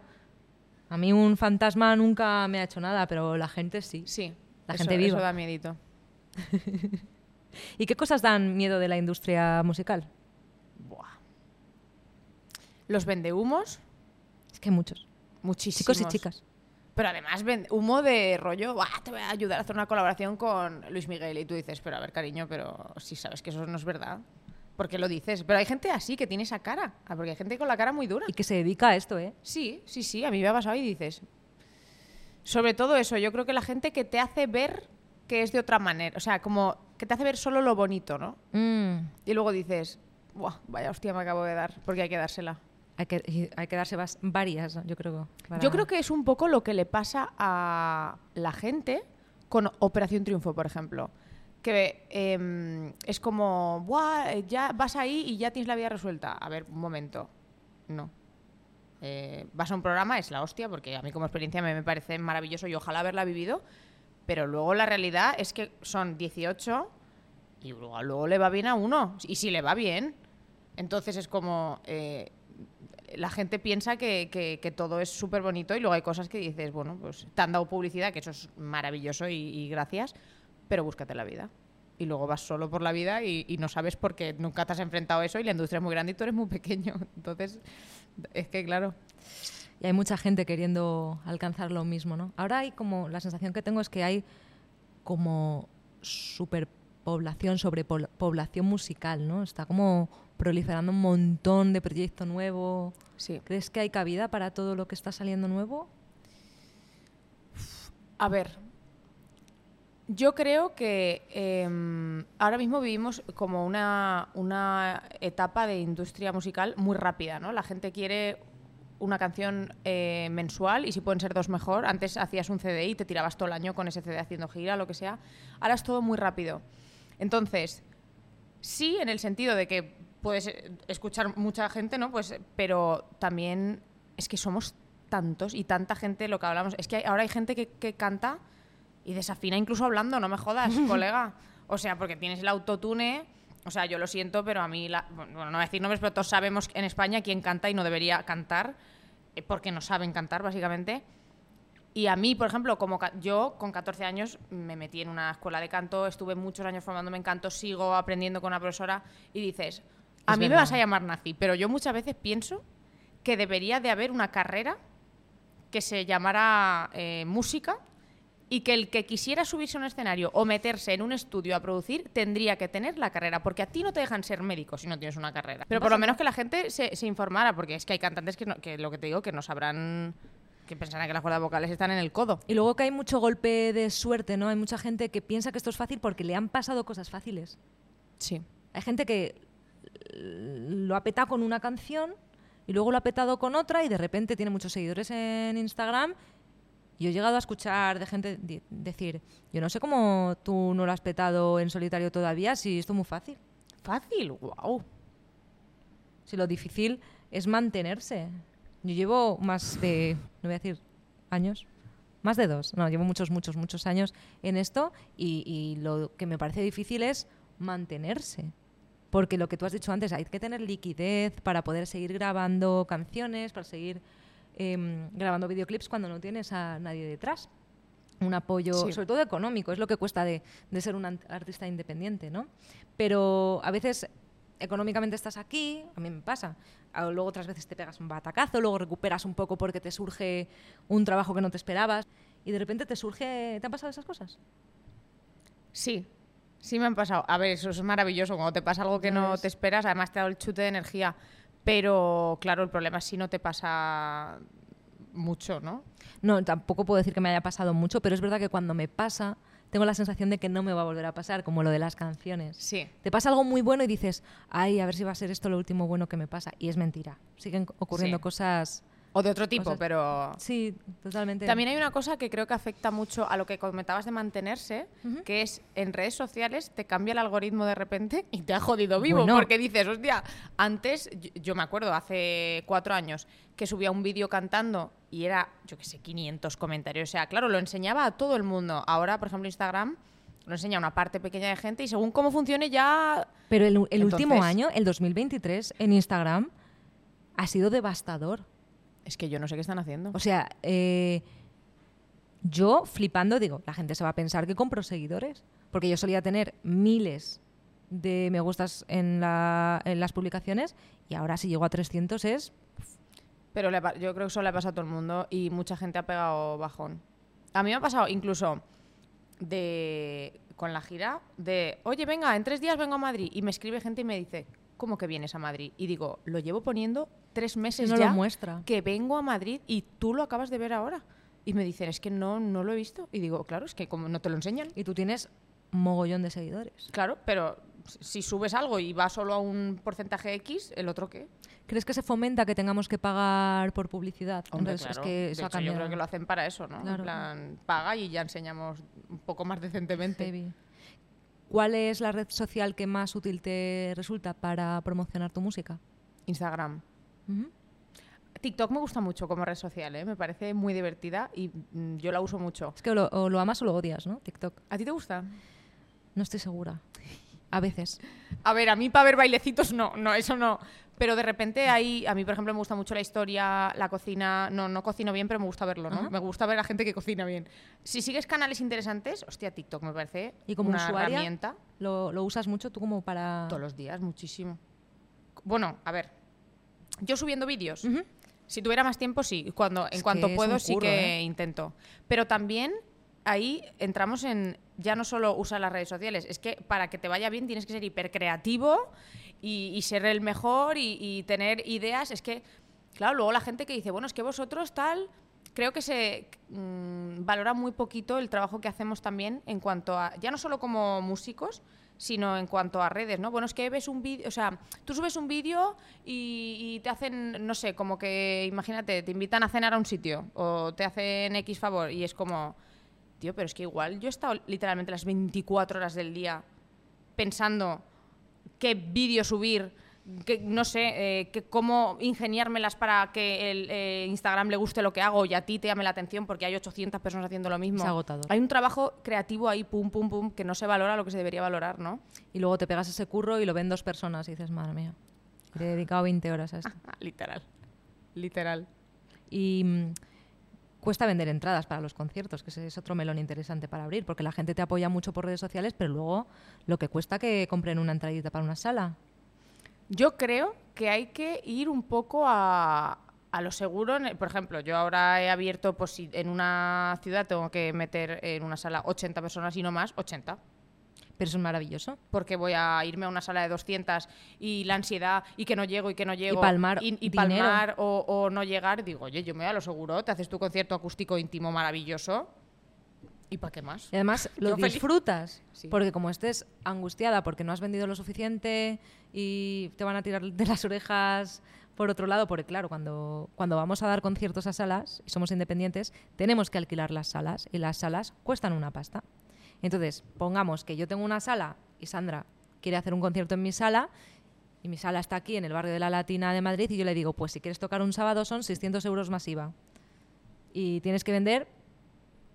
A mí un fantasma nunca me ha hecho nada, pero la gente sí. Sí. La eso- gente viva. Eso da miedito. [laughs] ¿Y qué cosas dan miedo de la industria musical? Buah. Los vendehumos, Es que hay muchos. muchísimos. Chicos y chicas. Pero además, humo de rollo, "Buah, te voy a ayudar a hacer una colaboración con Luis Miguel. Y tú dices, pero a ver, cariño, pero si sabes que eso no es verdad. ¿Por qué lo dices? Pero hay gente así que tiene esa cara. Ah, Porque hay gente con la cara muy dura. Y que se dedica a esto, ¿eh? Sí, sí, sí, a mí me ha pasado y dices. Sobre todo eso, yo creo que la gente que te hace ver que es de otra manera. O sea, como que te hace ver solo lo bonito, ¿no? Mm. Y luego dices, Buah, vaya hostia me acabo de dar, porque hay que dársela. Hay que, hay que darse varias, yo creo. para- Yo creo que es un poco lo que le pasa a la gente con Operación Triunfo, por ejemplo. Que em, es como, Buah, eh, ya vas ahí y ya tienes la vida resuelta. A ver, un momento. No. Eh, vas a un programa, es la hostia, porque a mí como experiencia me, me parece maravilloso y ojalá haberla vivido. Pero luego la realidad es que son 18 y luego, luego le va bien a uno. Y si le va bien. Entonces es como. eh, la gente piensa que, todo es súper bonito y luego hay cosas que dices, bueno, pues te han dado publicidad, que eso es maravilloso y, y gracias, pero búscate la vida. Y luego vas solo por la vida y, y no sabes por qué nunca te has enfrentado a eso y la industria es muy grande y tú eres muy pequeño. [laughs] Entonces, es que claro. Y hay mucha gente queriendo alcanzar lo mismo, ¿no? Ahora hay como, la sensación que tengo es que hay como superpoblación, sobrepoblación musical, ¿no? Está como proliferando un montón de proyecto nuevo. Sí. ¿Crees que hay cabida para todo lo que está saliendo nuevo? A ver, yo creo que em, ahora mismo vivimos como una, una etapa de industria musical muy rápida, ¿no? La gente quiere una canción eh, mensual y si pueden ser dos mejor. Antes hacías un CD y te tirabas todo el año con ese CD haciendo gira, lo que sea. Ahora es todo muy rápido. Entonces, sí, en el sentido de que puedes eh, escuchar mucha gente, ¿no? Pues, pero también es que somos tantos y tanta gente lo que hablamos. Es que hay- ahora hay gente que, que canta y desafina incluso hablando, no me jodas, [laughs] colega. O sea, porque tienes el autotune. O sea, yo lo siento, pero a mí, la- bueno, no voy a decir nombres, pero todos sabemos en España quién canta y no debería cantar, eh, porque no saben cantar, básicamente. Y a mí, por ejemplo, como yo con 14 años me metí en una escuela de canto, estuve muchos años formándome en canto, sigo aprendiendo con una profesora y dices, a Es mí me vas a llamar nazi, pero yo muchas veces pienso que debería de haber una carrera que se llamara eh, música y que el que quisiera subirse a un escenario o meterse en un estudio a producir tendría que tener la carrera, porque a ti no te dejan ser médico si no tienes una carrera. Pero por lo menos que la gente se, se informara, porque es que hay cantantes que, no- que lo que te digo, que no sabrán, que pensarán que las cuerdas vocales están en el codo. Y luego que hay mucho golpe de suerte, ¿no? Hay mucha gente que piensa que esto es fácil porque le han pasado cosas fáciles. Sí. Hay gente que lo ha petado con una canción y luego lo ha petado con otra y de repente tiene muchos seguidores en Instagram. Yo he llegado a escuchar de gente decir, yo no sé cómo tú no lo has petado en solitario todavía, si esto es muy fácil. Fácil, wow. Si lo difícil es mantenerse. Yo llevo más de, no voy a decir años, más de dos, no, llevo muchos, muchos, muchos años en esto y, y lo que me parece difícil es mantenerse. Porque lo que tú has dicho antes, hay que tener liquidez para poder seguir grabando canciones, para seguir em, grabando videoclips cuando no tienes a nadie detrás. Un apoyo, Sí. sobre todo económico, es lo que cuesta de, de ser un artista independiente, ¿no? Pero a veces económicamente estás aquí, a mí me pasa. Luego otras veces te pegas un batacazo, luego recuperas un poco porque te surge un trabajo que no te esperabas y de repente te surge... ¿Te han pasado esas cosas? Sí, sí me han pasado. A ver, eso es maravilloso. Cuando te pasa algo que no ves. te esperas, además te dado el chute de energía. Pero claro, el problema es si no te pasa mucho, ¿no? No, tampoco puedo decir que me haya pasado mucho, pero es verdad que cuando me pasa, tengo la sensación de que no me va a volver a pasar, como lo de las canciones. Sí. Te pasa algo muy bueno y dices, ay, a ver si va a ser esto lo último bueno que me pasa. Y es mentira. Siguen ocurriendo Sí. cosas... O de otro tipo, Cosas- pero... Sí, totalmente. También hay una cosa que creo que afecta mucho a lo que comentabas de mantenerse, que es en redes sociales te cambia el algoritmo de repente y te ha jodido vivo. Bueno. Porque dices, hostia, antes, yo, yo me acuerdo, hace cuatro años, que subía un vídeo cantando y era, yo qué sé, 500 comentarios. O sea, claro, lo enseñaba a todo el mundo. Ahora, por ejemplo, Instagram lo enseña a una parte pequeña de gente y según cómo funcione ya... Pero el, el último año, el 2023, en Instagram, ha sido devastador. Es que yo no sé qué están haciendo. O sea, eh, yo flipando digo, la gente se va a pensar que compro seguidores. Porque yo solía tener miles de me gustas en, la- en las publicaciones y ahora si llego a 300 es... Pero le yo creo que eso le pasa a todo el mundo y mucha gente ha pegado bajón. A mí me ha pasado incluso de con la gira de, oye, venga, en tres días vengo a Madrid. Y me escribe gente y me dice, ¿cómo que vienes a Madrid? Y digo, lo llevo poniendo tres meses no ya lo muestra. que vengo a Madrid y tú lo acabas de ver ahora. Y me dicen, es que no, no lo he visto. Y digo, claro, es que como no te lo enseñan. Y tú tienes mogollón de seguidores. Claro, pero si subes algo y va solo a un porcentaje X, ¿el otro qué? ¿Crees que se fomenta que tengamos que pagar por publicidad? Hombre, Entonces, claro. es que De hecho, yo creo que lo hacen para eso, ¿no? Claro. En plan, paga y ya enseñamos un poco más decentemente. Heavy. ¿Cuál es la red social que más útil te resulta para promocionar tu música? Instagram. TikTok me gusta mucho como red social, ¿eh? me parece muy divertida y mm, yo la uso mucho. Es que o lo, o lo amas o lo odias, ¿no? TikTok. ¿A ti te gusta? No estoy segura. A veces. A ver, a mí para ver bailecitos no, no, eso no. Pero de repente hay, a mí por ejemplo me gusta mucho la historia, la cocina, no, no cocino bien, pero me gusta verlo, ¿no? Ajá. Me gusta ver a gente que cocina bien. Si sigues canales interesantes, hostia, TikTok me parece Y como una usuaria, herramienta ¿Lo, lo usas mucho tú como para...? todos los días, muchísimo. Bueno, a ver, yo subiendo vídeos, si tuviera más tiempo, sí. Cuando, en Es cuanto puedo, sí que ¿eh? intento. Pero también ahí entramos en ya no solo usar las redes sociales, es que para que te vaya bien tienes que ser hiper creativo y, y ser el mejor y, y tener ideas. Es que, claro, luego la gente que dice, bueno, es que vosotros tal. Creo que se mm, valora muy poquito el trabajo que hacemos también en cuanto a, ya no solo como músicos, sino en cuanto a redes, ¿no? Bueno, es que ves un vídeo, o sea, tú subes un vídeo y, y te hacen, no sé, como que, imagínate, te invitan a cenar a un sitio o te hacen X favor y es como, tío, pero es que igual yo he estado literalmente las 24 horas del día pensando qué vídeo subir, que, no sé, eh, que cómo ingeniármelas para que el eh, Instagram le guste lo que hago y a ti te llame la atención porque hay 800 personas haciendo lo mismo. Es agotador. Hay un trabajo creativo ahí, pum, pum, pum, que no se valora lo que se debería valorar, ¿no? Y luego te pegas ese curro y lo ven dos personas y dices, madre mía, le he dedicado 20 horas a esto. [laughs] Literal. Literal. Y mm, cuesta vender entradas para los conciertos, que es otro melón interesante para abrir, porque la gente te apoya mucho por redes sociales, pero luego lo que cuesta que compren una entradita para una sala. Yo creo que hay que ir un poco a, a lo seguro. Por ejemplo, yo ahora he abierto, pues en una ciudad tengo que meter en una sala 80 personas y no más, 80. Pero eso es maravilloso. Porque voy a irme a una sala de 200 y la ansiedad y que no llego y que no llego. palmar y, y dinero. palmar o, o no llegar. Digo, oye, yo me voy a lo seguro, te haces tu concierto acústico íntimo maravilloso. ¿Y para qué más? Y además [laughs] lo Yo disfrutas, Sí. porque como estés angustiada porque no has vendido lo suficiente y te van a tirar de las orejas por otro lado, porque claro, cuando, cuando vamos a dar conciertos a salas y somos independientes, tenemos que alquilar las salas y las salas cuestan una pasta. Entonces, pongamos que yo tengo una sala y Sandra quiere hacer un concierto en mi sala y mi sala está aquí en el barrio de la Latina de Madrid y yo le digo, pues si quieres tocar un sábado son 600 euros más IVA. Y tienes que vender,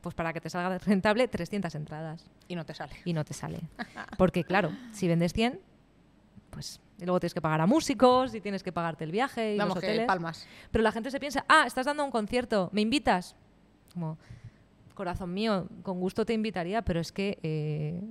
pues para que te salga [laughs] rentable, 300 entradas Y no te sale. y no te sale. [laughs] Porque claro, si vendes 100, pues y luego tienes que pagar a músicos y tienes que pagarte el viaje y Vamos, los que hoteles. palmas. Pero la gente se piensa, ah, estás dando un concierto, ¿me invitas? Como, corazón mío, con gusto te invitaría, pero es que, eh,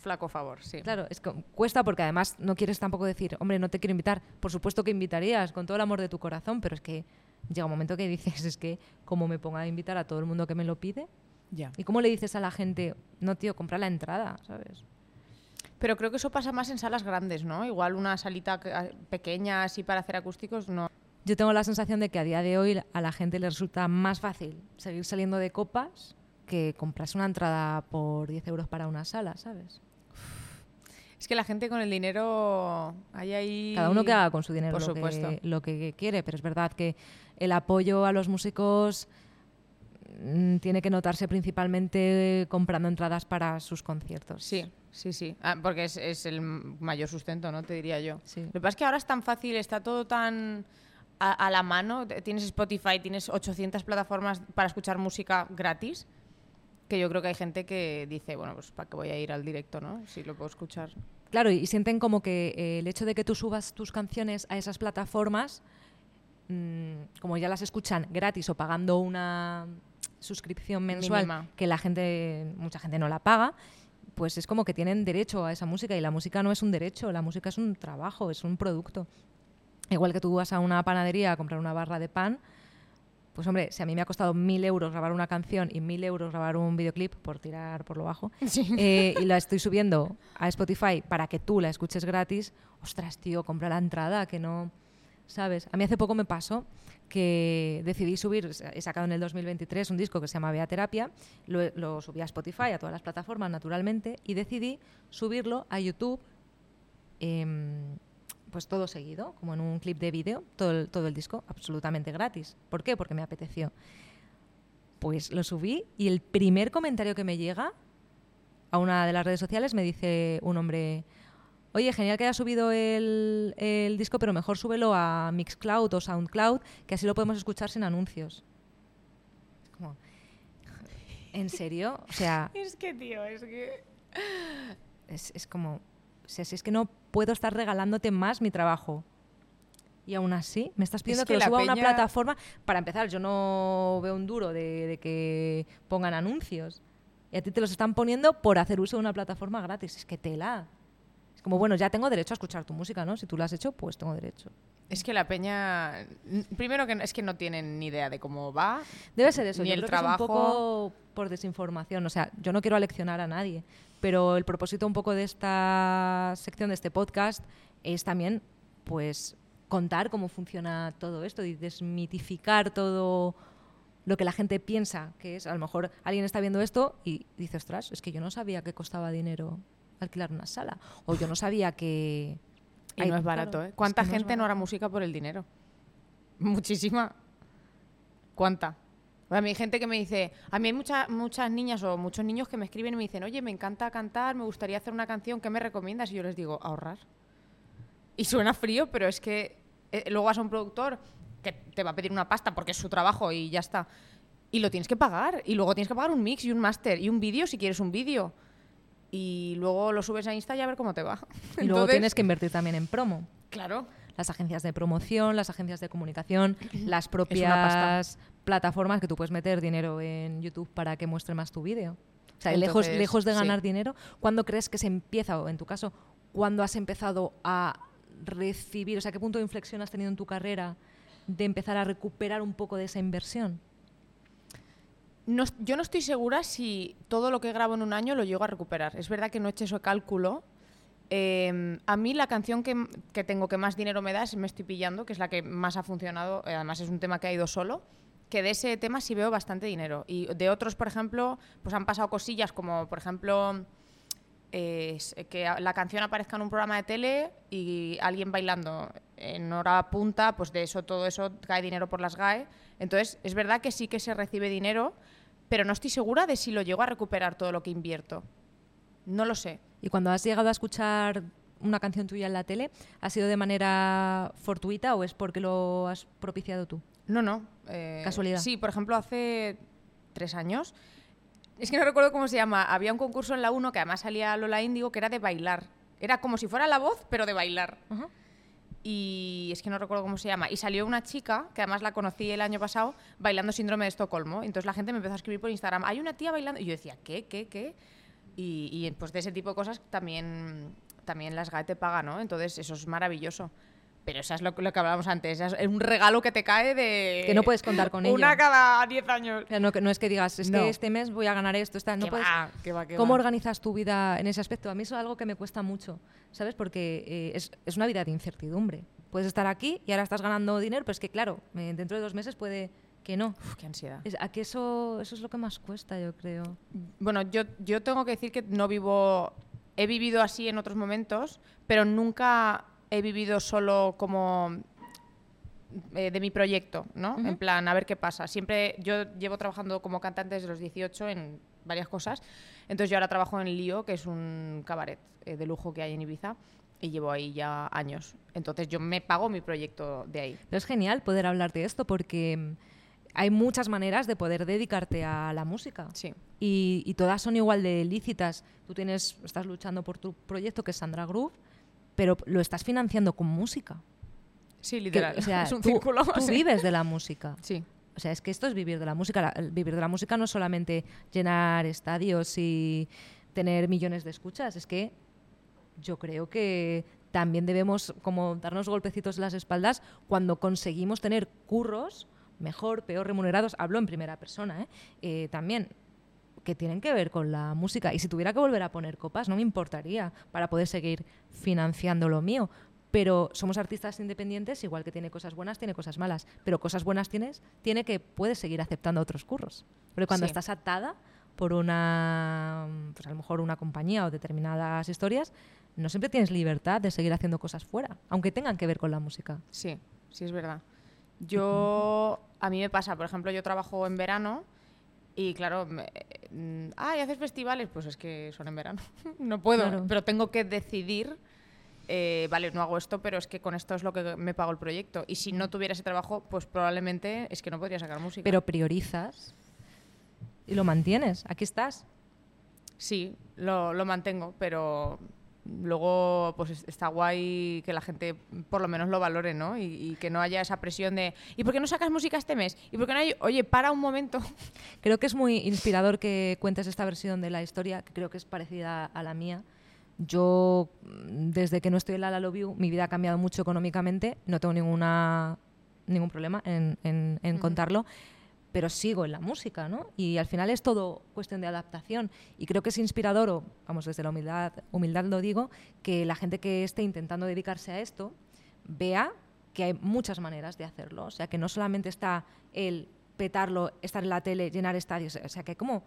Flaco favor, sí. claro, es que cuesta porque además no quieres tampoco decir, hombre, no te quiero invitar. Por supuesto que invitarías con todo el amor de tu corazón, pero es que llega un momento que dices, es que como me ponga a invitar a todo el mundo que me lo pide, Ya. ¿y cómo le dices a la gente, no, tío, compra la entrada, ¿sabes? Pero creo que eso pasa más en salas grandes, ¿no? Igual una salita que- a- pequeña así para hacer acústicos, no. Yo tengo la sensación de que a día de hoy a la gente le resulta más fácil seguir saliendo de copas que comprarse una entrada por 10 euros para una sala, ¿sabes? Es que la gente con el dinero hay ahí... Cada uno que haga con su dinero Por lo, supuesto. que, lo que quiere, pero es verdad que el apoyo a los músicos mm, tiene que notarse principalmente comprando entradas para sus conciertos. Sí, sí, sí. Ah, porque es, es el mayor sustento, ¿no? Te diría yo. Sí. Lo que pasa es que ahora es tan fácil, está todo tan a, a la mano. Tienes Spotify, tienes 800 plataformas para escuchar música gratis, que yo creo que hay gente que dice, bueno, pues ¿para qué voy a ir al directo, no? Si lo puedo escuchar. Claro, y sienten como que eh, el hecho de que tú subas tus canciones a esas plataformas, mm, como ya las escuchan gratis o pagando una suscripción mensual Mínima. que la gente, mucha gente no la paga, pues es como que tienen derecho a esa música y la música no es un derecho, la música es un trabajo, es un producto. Igual que tú vas a una panadería a comprar una barra de pan, pues hombre, si a mí me ha costado mil euros grabar una canción y mil euros grabar un videoclip, por tirar por lo bajo, eh, y la [laughs] estoy subiendo a Spotify para que tú la escuches gratis, ostras, tío, compra la entrada, que no... ¿sabes? A mí hace poco me pasó que decidí subir, he sacado en el 2023 un disco que se llama Bea Terapia, lo, lo subí a Spotify, a todas las plataformas naturalmente, y decidí subirlo a YouTube, em, pues todo seguido, como en un clip de vídeo, todo el, todo el disco, absolutamente gratis. ¿Por qué? Porque me apeteció. Pues lo subí y el primer comentario que me llega a una de las redes sociales me dice un hombre, oye, genial que hayas subido el, el disco, pero mejor súbelo a Mixcloud o Soundcloud, que así lo podemos escuchar sin anuncios. Es como, ¿en serio? O sea, [laughs] Es que, tío, es que... es, es como, o sea, si es que no puedo estar regalándote más mi trabajo. Y aún así, me estás pidiendo Es que, que lo la suba a una plataforma. Para empezar, yo no veo un duro de, de que pongan anuncios. Y a ti te los están poniendo por hacer uso de una plataforma gratis. Es que tela. Es como, bueno, ya tengo derecho a escuchar tu música, ¿no? Si tú lo has hecho, pues tengo derecho. Es que la peña... Primero que es que no tienen ni idea de cómo va. Debe ser eso. Ni yo el creo que es trabajo. un poco por desinformación. O sea, yo no quiero aleccionar a nadie, pero el propósito un poco de esta sección, de este podcast, es también, pues, contar cómo funciona todo esto y desmitificar todo lo que la gente piensa que es. A lo mejor alguien está viendo esto y dice, ostras, es que yo no sabía que costaba dinero alquilar una sala. O yo no sabía que... [laughs] Y Ay, no es claro, barato, ¿eh? es ¿Cuánta que no es gente no hará música por el dinero? Muchísima. ¿Cuánta? A mí hay gente que me dice, a mí hay muchas muchas niñas o muchos niños que me escriben y me dicen, oye, me encanta cantar, me gustaría hacer una canción, ¿qué me recomiendas? Y yo les digo, ahorrar. Y suena frío, pero es que eh, luego vas a un productor que te va a pedir una pasta porque es su trabajo y ya está. Y lo tienes que pagar. Y luego tienes que pagar un mix y un máster y un vídeo si quieres un vídeo. Y luego lo subes a Insta y a ver cómo te va. Y luego tienes que invertir también en promo. Claro. las agencias de promoción, las agencias de comunicación, las propias plataformas que tú puedes meter dinero en YouTube para que muestre más tu vídeo. O sea, lejos, Entonces, lejos de sí. ganar dinero, ¿cuándo crees que se empieza, o en tu caso, cuándo has empezado a recibir, o sea, qué punto de inflexión has tenido en tu carrera de empezar a recuperar un poco de esa inversión? No yo no estoy segura si todo lo que grabo en un año lo llego a recuperar. Es verdad que no he hecho ese cálculo. Eh, a mí la canción que, que tengo que más dinero me da es Me estoy pillando, que es la que más ha funcionado. eh, Además es un tema que ha ido solo. Que de ese tema sí veo bastante dinero. Y de otros, por ejemplo, pues han pasado cosillas como, por ejemplo, eh, que la canción aparezca en un programa de tele y alguien bailando en hora punta, pues de eso, todo eso cae dinero por las GAE. Entonces, es verdad que sí que se recibe dinero, pero no estoy segura de si lo llego a recuperar todo lo que invierto. No lo sé. Y cuando has llegado a escuchar una canción tuya en la tele, ¿ha sido de manera fortuita o es porque lo has propiciado tú? No, no. eh, Casualidad. Sí, por ejemplo, hace tres años. Es que no recuerdo cómo se llama. Había un concurso en la 1 que además salía Lola Índigo que era de bailar. Era como si fuera la voz, pero de bailar. Y es que no recuerdo cómo se llama. Y salió una chica, que además la conocí el año pasado, bailando Síndrome de Estocolmo. Entonces la gente me empezó a escribir por Instagram, hay una tía bailando. Y yo decía, ¿qué, qué, qué? Y, y pues de ese tipo de cosas también, también las GAE te pagan, ¿no? Entonces eso es maravilloso. Pero eso es lo, lo que hablábamos antes, es un regalo que te cae de... Que no puedes contar con Una ello. cada 10 años. O sea, no, es que digas, es No. que este mes voy a ganar esto, esta, no puedes- va, que va, ¿Cómo va. organizas tu vida en ese aspecto? A mí eso es algo que me cuesta mucho, ¿sabes? Porque eh, es, es una vida de incertidumbre. Puedes estar aquí y ahora estás ganando dinero, pero es que, claro, eh, dentro de dos meses puede que no. Uf, qué ansiedad. Es, a que eso, eso es lo que más cuesta, yo creo. Bueno, yo, yo tengo que decir que no vivo. He vivido así en otros momentos, pero nunca he vivido solo como eh, de mi proyecto, ¿no? Ujú. En plan, a ver qué pasa. Siempre yo llevo trabajando como cantante desde los 18 en varias cosas. Entonces yo ahora trabajo en Lío, que es un cabaret eh, de lujo que hay en Ibiza, y llevo ahí ya años. Entonces yo me pago mi proyecto de ahí. Pero es genial poder hablar de esto porque mm, hay muchas maneras de poder dedicarte a la música. Sí. y, y todas son igual de lícitas. Tú tienes, estás luchando por tu proyecto que es Sandra Groove, pero lo estás financiando con música. Sí, Que, literal. o sea, es un tú, círculo. tú sí. vives de la música. [laughs] Sí. O sea, es que esto es vivir de la música. La- vivir de la música no es solamente llenar estadios y tener millones de escuchas, es que yo creo que también debemos como darnos golpecitos en las espaldas cuando conseguimos tener curros mejor, peor remunerados. Hablo en primera persona, ¿eh? Eh, también que tienen que ver con la música. Y si tuviera que volver a poner copas, no me importaría para poder seguir financiando lo mío. pero somos artistas independientes, igual que tiene cosas buenas, tiene cosas malas. Pero cosas buenas tienes, tiene que puedes seguir aceptando otros curros. Pero cuando Sí. estás atada por una, pues a lo mejor una compañía o determinadas historias, no siempre tienes libertad de seguir haciendo cosas fuera, aunque tengan que ver con la música. Sí, sí es verdad. Yo, a mí me pasa, por ejemplo, yo trabajo en verano y claro, me, mm, ah, ¿y haces festivales? Pues es que son en verano. [laughs] no puedo, Claro. pero tengo que decidir, eh, vale, no hago esto, pero es que con esto es lo que me pago el proyecto. Y si no tuviera ese trabajo, pues probablemente es que no podría sacar música. Pero priorizas y lo mantienes. Aquí estás. Sí, lo, lo mantengo, pero luego pues es- está guay que la gente por lo menos lo valore, ¿no? Y, y que no haya esa presión de ¿y por qué no sacas música este mes? ¿Y por qué no hay... Oye, para un momento. [laughs] Creo que es muy inspirador que cuentes esta versión de la historia, que creo que es parecida a la mía. Yo, desde que no estoy en la La Love You, mi vida ha cambiado mucho económicamente, no tengo ninguna, ningún problema en, en- en contarlo, pero sigo en la música, ¿no? Y al final es todo cuestión de adaptación. Y creo que es inspirador, o vamos, desde la humildad, humildad lo digo, que la gente que esté intentando dedicarse a esto vea que hay muchas maneras de hacerlo. O sea, que no solamente está el petarlo, estar en la tele, llenar estadios. O sea, que como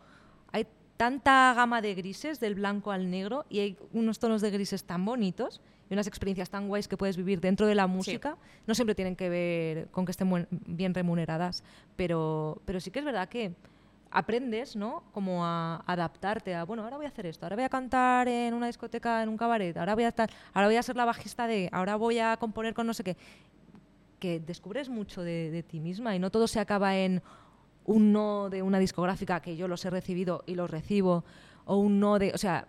hay tanta gama de grises, del blanco al negro, y hay unos tonos de grises tan bonitos y unas experiencias tan guays que puedes vivir dentro de la música. No siempre tienen que ver con que estén buen- bien remuneradas, pero, pero sí que es verdad que aprendes, ¿no? Como a adaptarte a, bueno, ahora voy a hacer esto, ahora voy a cantar en una discoteca, en un cabaret, ahora voy a estar, ahora voy a ser la bajista de, ahora voy a componer con no sé qué. Que descubres mucho de, de ti misma y no todo se acaba en un no de una discográfica que yo los he recibido y los recibo, o un no de, o sea,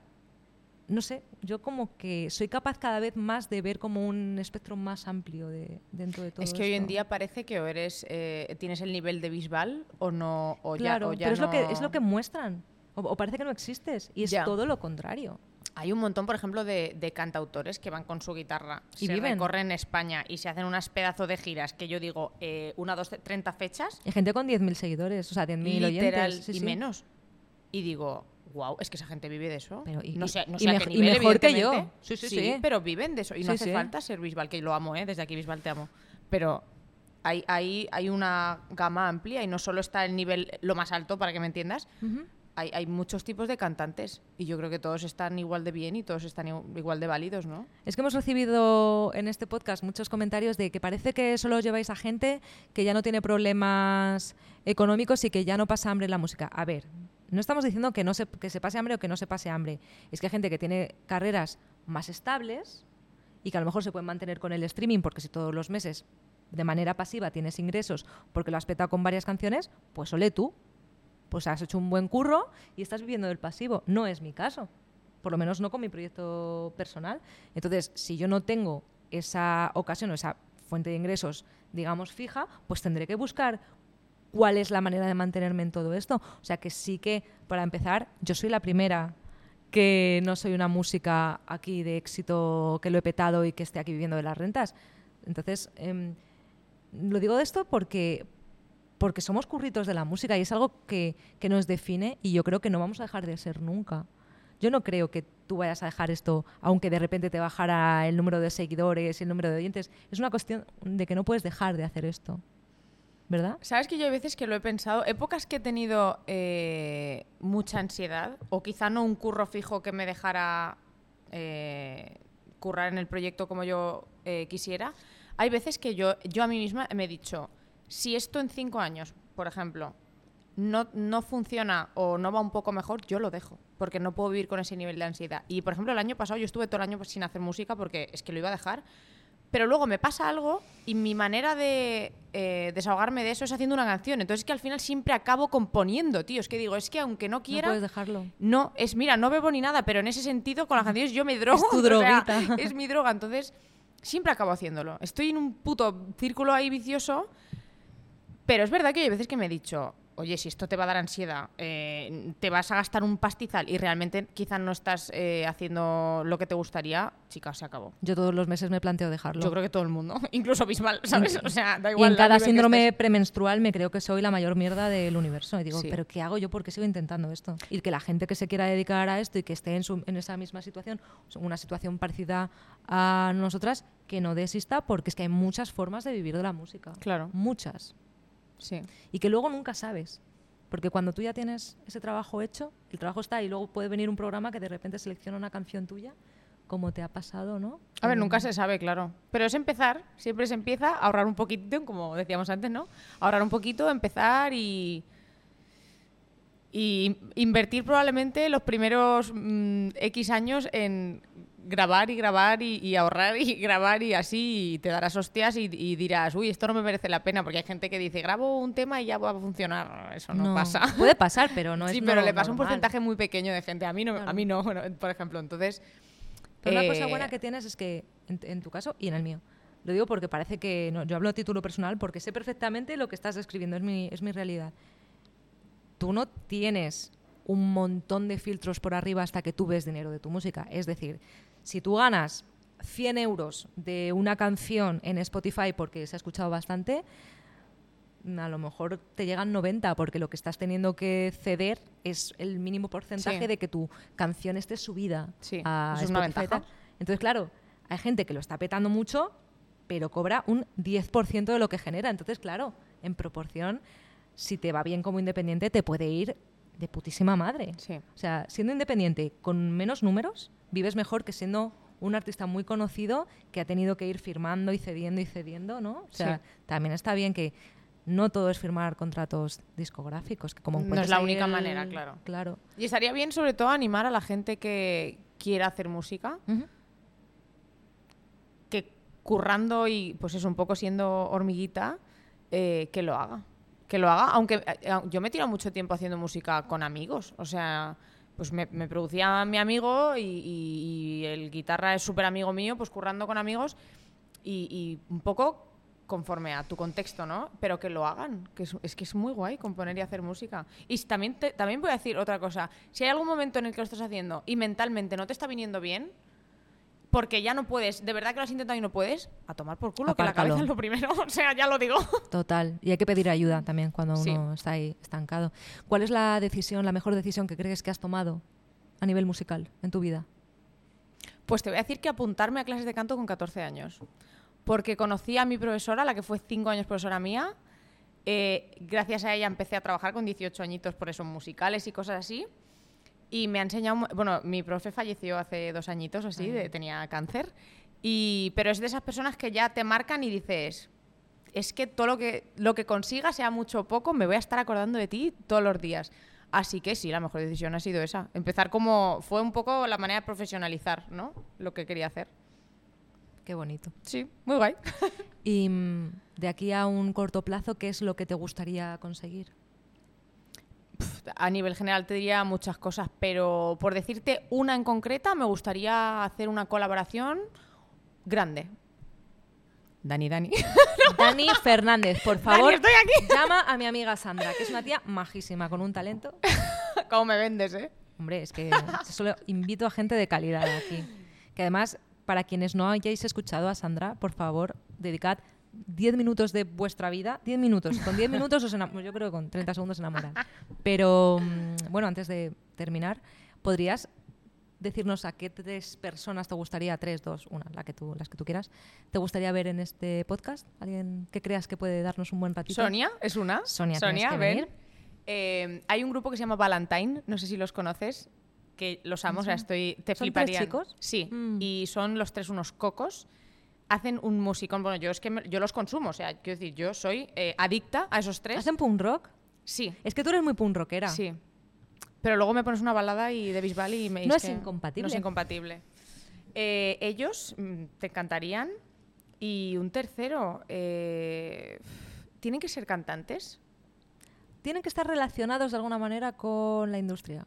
no sé, yo como que soy capaz cada vez más de ver como un espectro más amplio de, dentro de todo es que hoy en día parece que o eres eh, tienes el nivel de Bisbal o no o Claro, ya, o ya pero es lo, que, es lo que muestran. O, o parece que no existes. Y es Ya. todo lo contrario. Hay un montón, por ejemplo, de, de cantautores que van con su guitarra, Y se viven. recorren España y se hacen unas pedazos de giras que yo digo, eh, una, dos, tre- 30 fechas, Y gente con 10.000 seguidores, o sea, 10.000 literal oyentes. sí, y sí. menos. Y digo, wow, es que esa gente vive de eso. Pero y- no sé, no y sé a mej- qué y nivel, mejor que yo. Sí, sí, sí. pero viven de eso. Y no Sí, hace sí. falta ser Bisbal, que lo amo, ¿eh? desde aquí Bisbal te amo. Pero hay, hay, hay una gama amplia y no solo está el nivel lo más alto, para que me entiendas, hay, hay muchos tipos de cantantes y yo creo que todos están igual de bien y todos están igu- igual de válidos, ¿no? Es que hemos recibido en este podcast muchos comentarios de que parece que solo lleváis a gente que ya no tiene problemas económicos y que ya no pasa hambre en la música. A ver, no estamos diciendo que, no se, que se pase hambre o que no se pase hambre. Es que hay gente que tiene carreras más estables y que a lo mejor se pueden mantener con el streaming porque si todos los meses de manera pasiva tienes ingresos porque lo has petado con varias canciones, pues ole tú. Pues has hecho un buen curro y estás viviendo del pasivo. No es mi caso por lo menos no con mi proyecto personal. Entonces, si yo no tengo esa ocasión o esa fuente de ingresos, digamos, fija, pues tendré que buscar cuál es la manera de mantenerme en todo esto. O sea que sí que, para empezar, yo soy la primera que no soy una música aquí de éxito, que lo he petado y que esté aquí viviendo de las rentas. Entonces, em, lo digo de esto porque, porque somos curritos de la música y es algo que, que nos define y yo creo que no vamos a dejar de ser nunca. Yo no creo que tú vayas a dejar esto, aunque de repente te bajara el número de seguidores y el número de oyentes. Es una cuestión de que no puedes dejar de hacer esto. ¿Verdad? Sabes que yo hay veces que lo he pensado, épocas que he tenido eh, mucha ansiedad, o quizá no un curro fijo que me dejara eh, currar en el proyecto como yo eh, quisiera, hay veces que yo, yo a mí misma me he dicho, si esto en cinco años, por ejemplo, no, no funciona o no va un poco mejor, yo lo dejo, porque no puedo vivir con ese nivel de ansiedad. Y por ejemplo, el año pasado yo estuve todo el año sin hacer música porque es que lo iba a dejar, pero luego me pasa algo y mi manera de eh, desahogarme de eso es haciendo una canción. Entonces es que al final siempre acabo componiendo, tío. Es que digo, es que aunque no No quiera... puedes dejarlo. No, es, mira, no bebo ni nada, pero en ese sentido, con las canciones yo me drogo. tu [laughs] o sea, droguita. [laughs] es mi droga, entonces siempre acabo haciéndolo. Estoy en un puto círculo ahí vicioso, pero es verdad que hay veces que me he dicho, oye, si esto te va a dar ansiedad, eh, te vas a gastar un pastizal y realmente quizás no estás eh, haciendo lo que te gustaría, chica, se acabó. Yo todos los meses me planteo dejarlo. Yo creo que todo el mundo, [laughs] incluso Bisbal, ¿sabes? O sea, da y igual. en al cada síndrome premenstrual me creo que soy la mayor mierda del universo. Y digo, Sí. ¿pero qué hago yo? ¿Por qué sigo intentando esto? Y que la gente que se quiera dedicar a esto y que esté en, su- en esa misma situación, una situación parecida a nosotras, que no desista porque es que hay muchas formas de vivir de la música. Claro. Muchas. Sí. Y que luego nunca sabes. Porque cuando tú ya tienes ese trabajo hecho, el trabajo está y luego puede venir un programa que de repente selecciona una canción tuya, como te ha pasado, ¿no? A ver, nunca se sabe, claro. Pero es empezar, siempre se empieza a ahorrar un poquito, como decíamos antes, ¿no? Ahorrar un poquito, empezar y. Y invertir probablemente los primeros mm, X años en grabar y grabar y, y ahorrar y [laughs] grabar y así y te darás hostias y, y dirás, uy, esto no me merece la pena, porque hay gente que dice, grabo un tema y ya va a funcionar. Eso no, pasa. [laughs] Puede pasar, pero no es sí, pero le pasa un porcentaje muy pequeño de gente. A mí no, Claro. a mí no [laughs] por ejemplo. Entonces. Pero una cosa eh, buena que tienes es que, en, en tu caso y en el mío, lo digo porque parece que, no, yo hablo a título personal porque sé perfectamente lo que estás describiendo, es mi, es mi realidad. Tú no tienes un montón de filtros por arriba hasta que tú ves dinero de tu música. Es decir, si tú ganas 100 euros de una canción en Spotify porque se ha escuchado bastante, a lo mejor te llegan 90 porque lo que estás teniendo que ceder es el mínimo porcentaje Sí. de que tu canción esté subida Sí, a es una Spotify ventaja. Entonces, claro, hay gente que lo está petando mucho, pero cobra un 10% de lo que genera. Entonces, claro, en proporción, si te va bien como independiente, te puede ir de putísima madre. Sí. O sea, siendo independiente con menos números, vives mejor que siendo un artista muy conocido que ha tenido que ir firmando y cediendo y cediendo, ¿no? O sea, Sí. también está bien que no todo es firmar contratos discográficos, que como No es la única el- manera, claro. Claro. Y estaría bien, sobre todo, animar a la gente que quiera hacer música, que currando y, pues eso, un poco siendo hormiguita, eh, que lo haga. Que lo haga, aunque eh, yo me he tirado mucho tiempo haciendo música con amigos. O sea, pues me, producía mi amigo y, el guitarra es súper amigo mío, pues currando con amigos y, un poco conforme a tu contexto, ¿no? Pero que lo hagan, que es, que es muy guay componer y hacer música. Y también, también voy a decir otra cosa. Si hay algún momento en el que lo estás haciendo y mentalmente no te está viniendo bien, porque ya no puedes, de verdad que lo has intentado y no puedes, a tomar por culo, que la cabeza es lo primero. [laughs] o sea, ya lo digo. Total. Y hay que pedir ayuda también cuando Sí. uno está ahí estancado. ¿Cuál es la decisión, la mejor decisión que crees que has tomado a nivel musical en tu vida? Pues te voy a decir que apuntarme a clases de canto con 14 años. Porque conocí a mi profesora, la que fue 5 años profesora mía. Eh, gracias a ella empecé a trabajar con 18 añitos por eso, en musicales y cosas así. Y me ha enseñado. Bueno, mi profe falleció hace dos añitos así, de- tenía cáncer. Y, pero es de esas personas que ya te marcan y dices. Es que todo lo que, lo que consiga, sea mucho o poco, me voy a estar acordando de ti todos los días. Así que sí, la mejor decisión ha sido esa. Empezar como. Fue un poco la manera de profesionalizar, ¿no? Lo que quería hacer. Qué bonito. Sí, muy guay. [laughs] Y mm, de aquí a un corto plazo, ¿qué es lo que te gustaría conseguir? A nivel general te diría muchas cosas, pero por decirte una en concreta, me gustaría hacer una colaboración grande. Dani, Dani. [laughs] Dani Fernández, por Dani, favor, estoy aquí. llama a mi amiga Sandra, que es una tía majísima, con un talento. [laughs] ¿Cómo me vendes, eh? Hombre, es que solo invito a gente de calidad aquí. Que además, para quienes no hayáis escuchado a Sandra, por favor, dedicad 10 minutos de vuestra vida. 10 minutos. Con 10 minutos os enam- Yo creo que con 30 segundos se enamoran. Pero, mm, bueno, antes de terminar, ¿podrías decirnos a qué tres personas te gustaría, tres, dos, una, la que tú, las que tú quieras, te gustaría ver en este podcast? ¿Alguien que creas que puede darnos un buen ratito? Sonia es una. Sonia, que ven. venir. Eh, hay un grupo que se llama Valentine, no sé si los conoces, que los amo, o sea, estoy, te ¿Son tres chicos? Sí, Mm. y son los tres unos cocos. Hacen un musicón, bueno, yo es que me- yo los consumo, o sea, quiero decir, yo soy eh, adicta a esos tres. ¿Hacen punk rock? Sí, Es que tú eres muy punk rockera. sí. Pero luego me pones una balada y de Bisbal y me No es que incompatible. No es incompatible. Eh, ellos mm, te encantarían. Y un tercero, eh, ¿tienen que ser cantantes? tienen que estar relacionados de alguna manera con la industria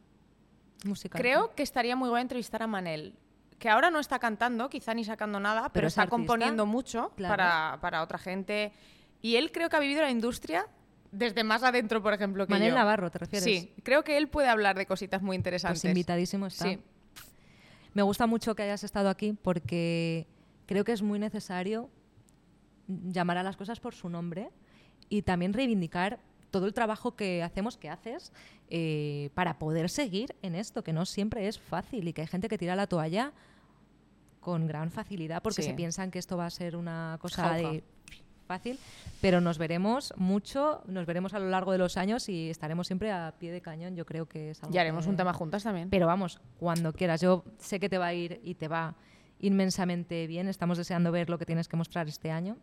musical. Creo que estaría muy guay entrevistar a Manel, que ahora no está cantando, quizá ni sacando nada, pero, Pero es está artista. componiendo mucho Claro. para, para otra gente. Y él creo que ha vivido la industria desde más adentro, por ejemplo, que Manel yo. Navarro, ¿te refieres? Sí, creo que él puede hablar de cositas muy interesantes. Pues invitadísimo está. Sí. Me gusta mucho que hayas estado aquí porque creo que es muy necesario llamar a las cosas por su nombre y también reivindicar todo el trabajo que hacemos, que haces, eh, para poder seguir en esto, que no siempre es fácil y que hay gente que tira la toalla con gran facilidad porque Sí. se piensan que esto va a ser una cosa Jauja. de fácil, pero nos veremos mucho, nos veremos a lo largo de los años y estaremos siempre a pie de cañón. Yo creo que es algo Y haremos que- un tema juntas también. pero vamos, cuando quieras. Yo sé que te va a ir y te va inmensamente bien. Estamos deseando ver lo que tienes que mostrar este año.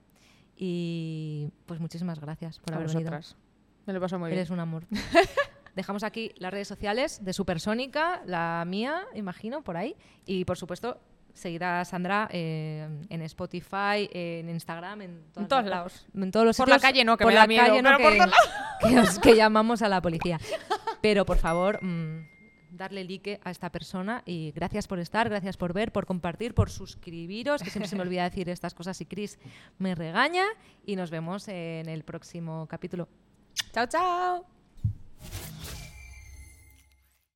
Y pues muchísimas gracias por a haber vosotras. Me lo paso muy venido. Eres bien. un amor. [laughs] Dejamos aquí las redes sociales de Supersónica, la mía, imagino, por ahí. Y por supuesto, seguir a Sandra eh, en Spotify, en Instagram, en, todas En todos las- lados. En todos los Por la calle no, que por me la da miedo, calle no, pero por [laughs] que os- que llamamos a la policía. Pero por favor, mm, darle like a esta persona y gracias por estar, gracias por ver, por compartir, por suscribiros, que siempre se me olvida decir estas cosas y Chris me regaña y nos vemos en el próximo capítulo. Chao, chao.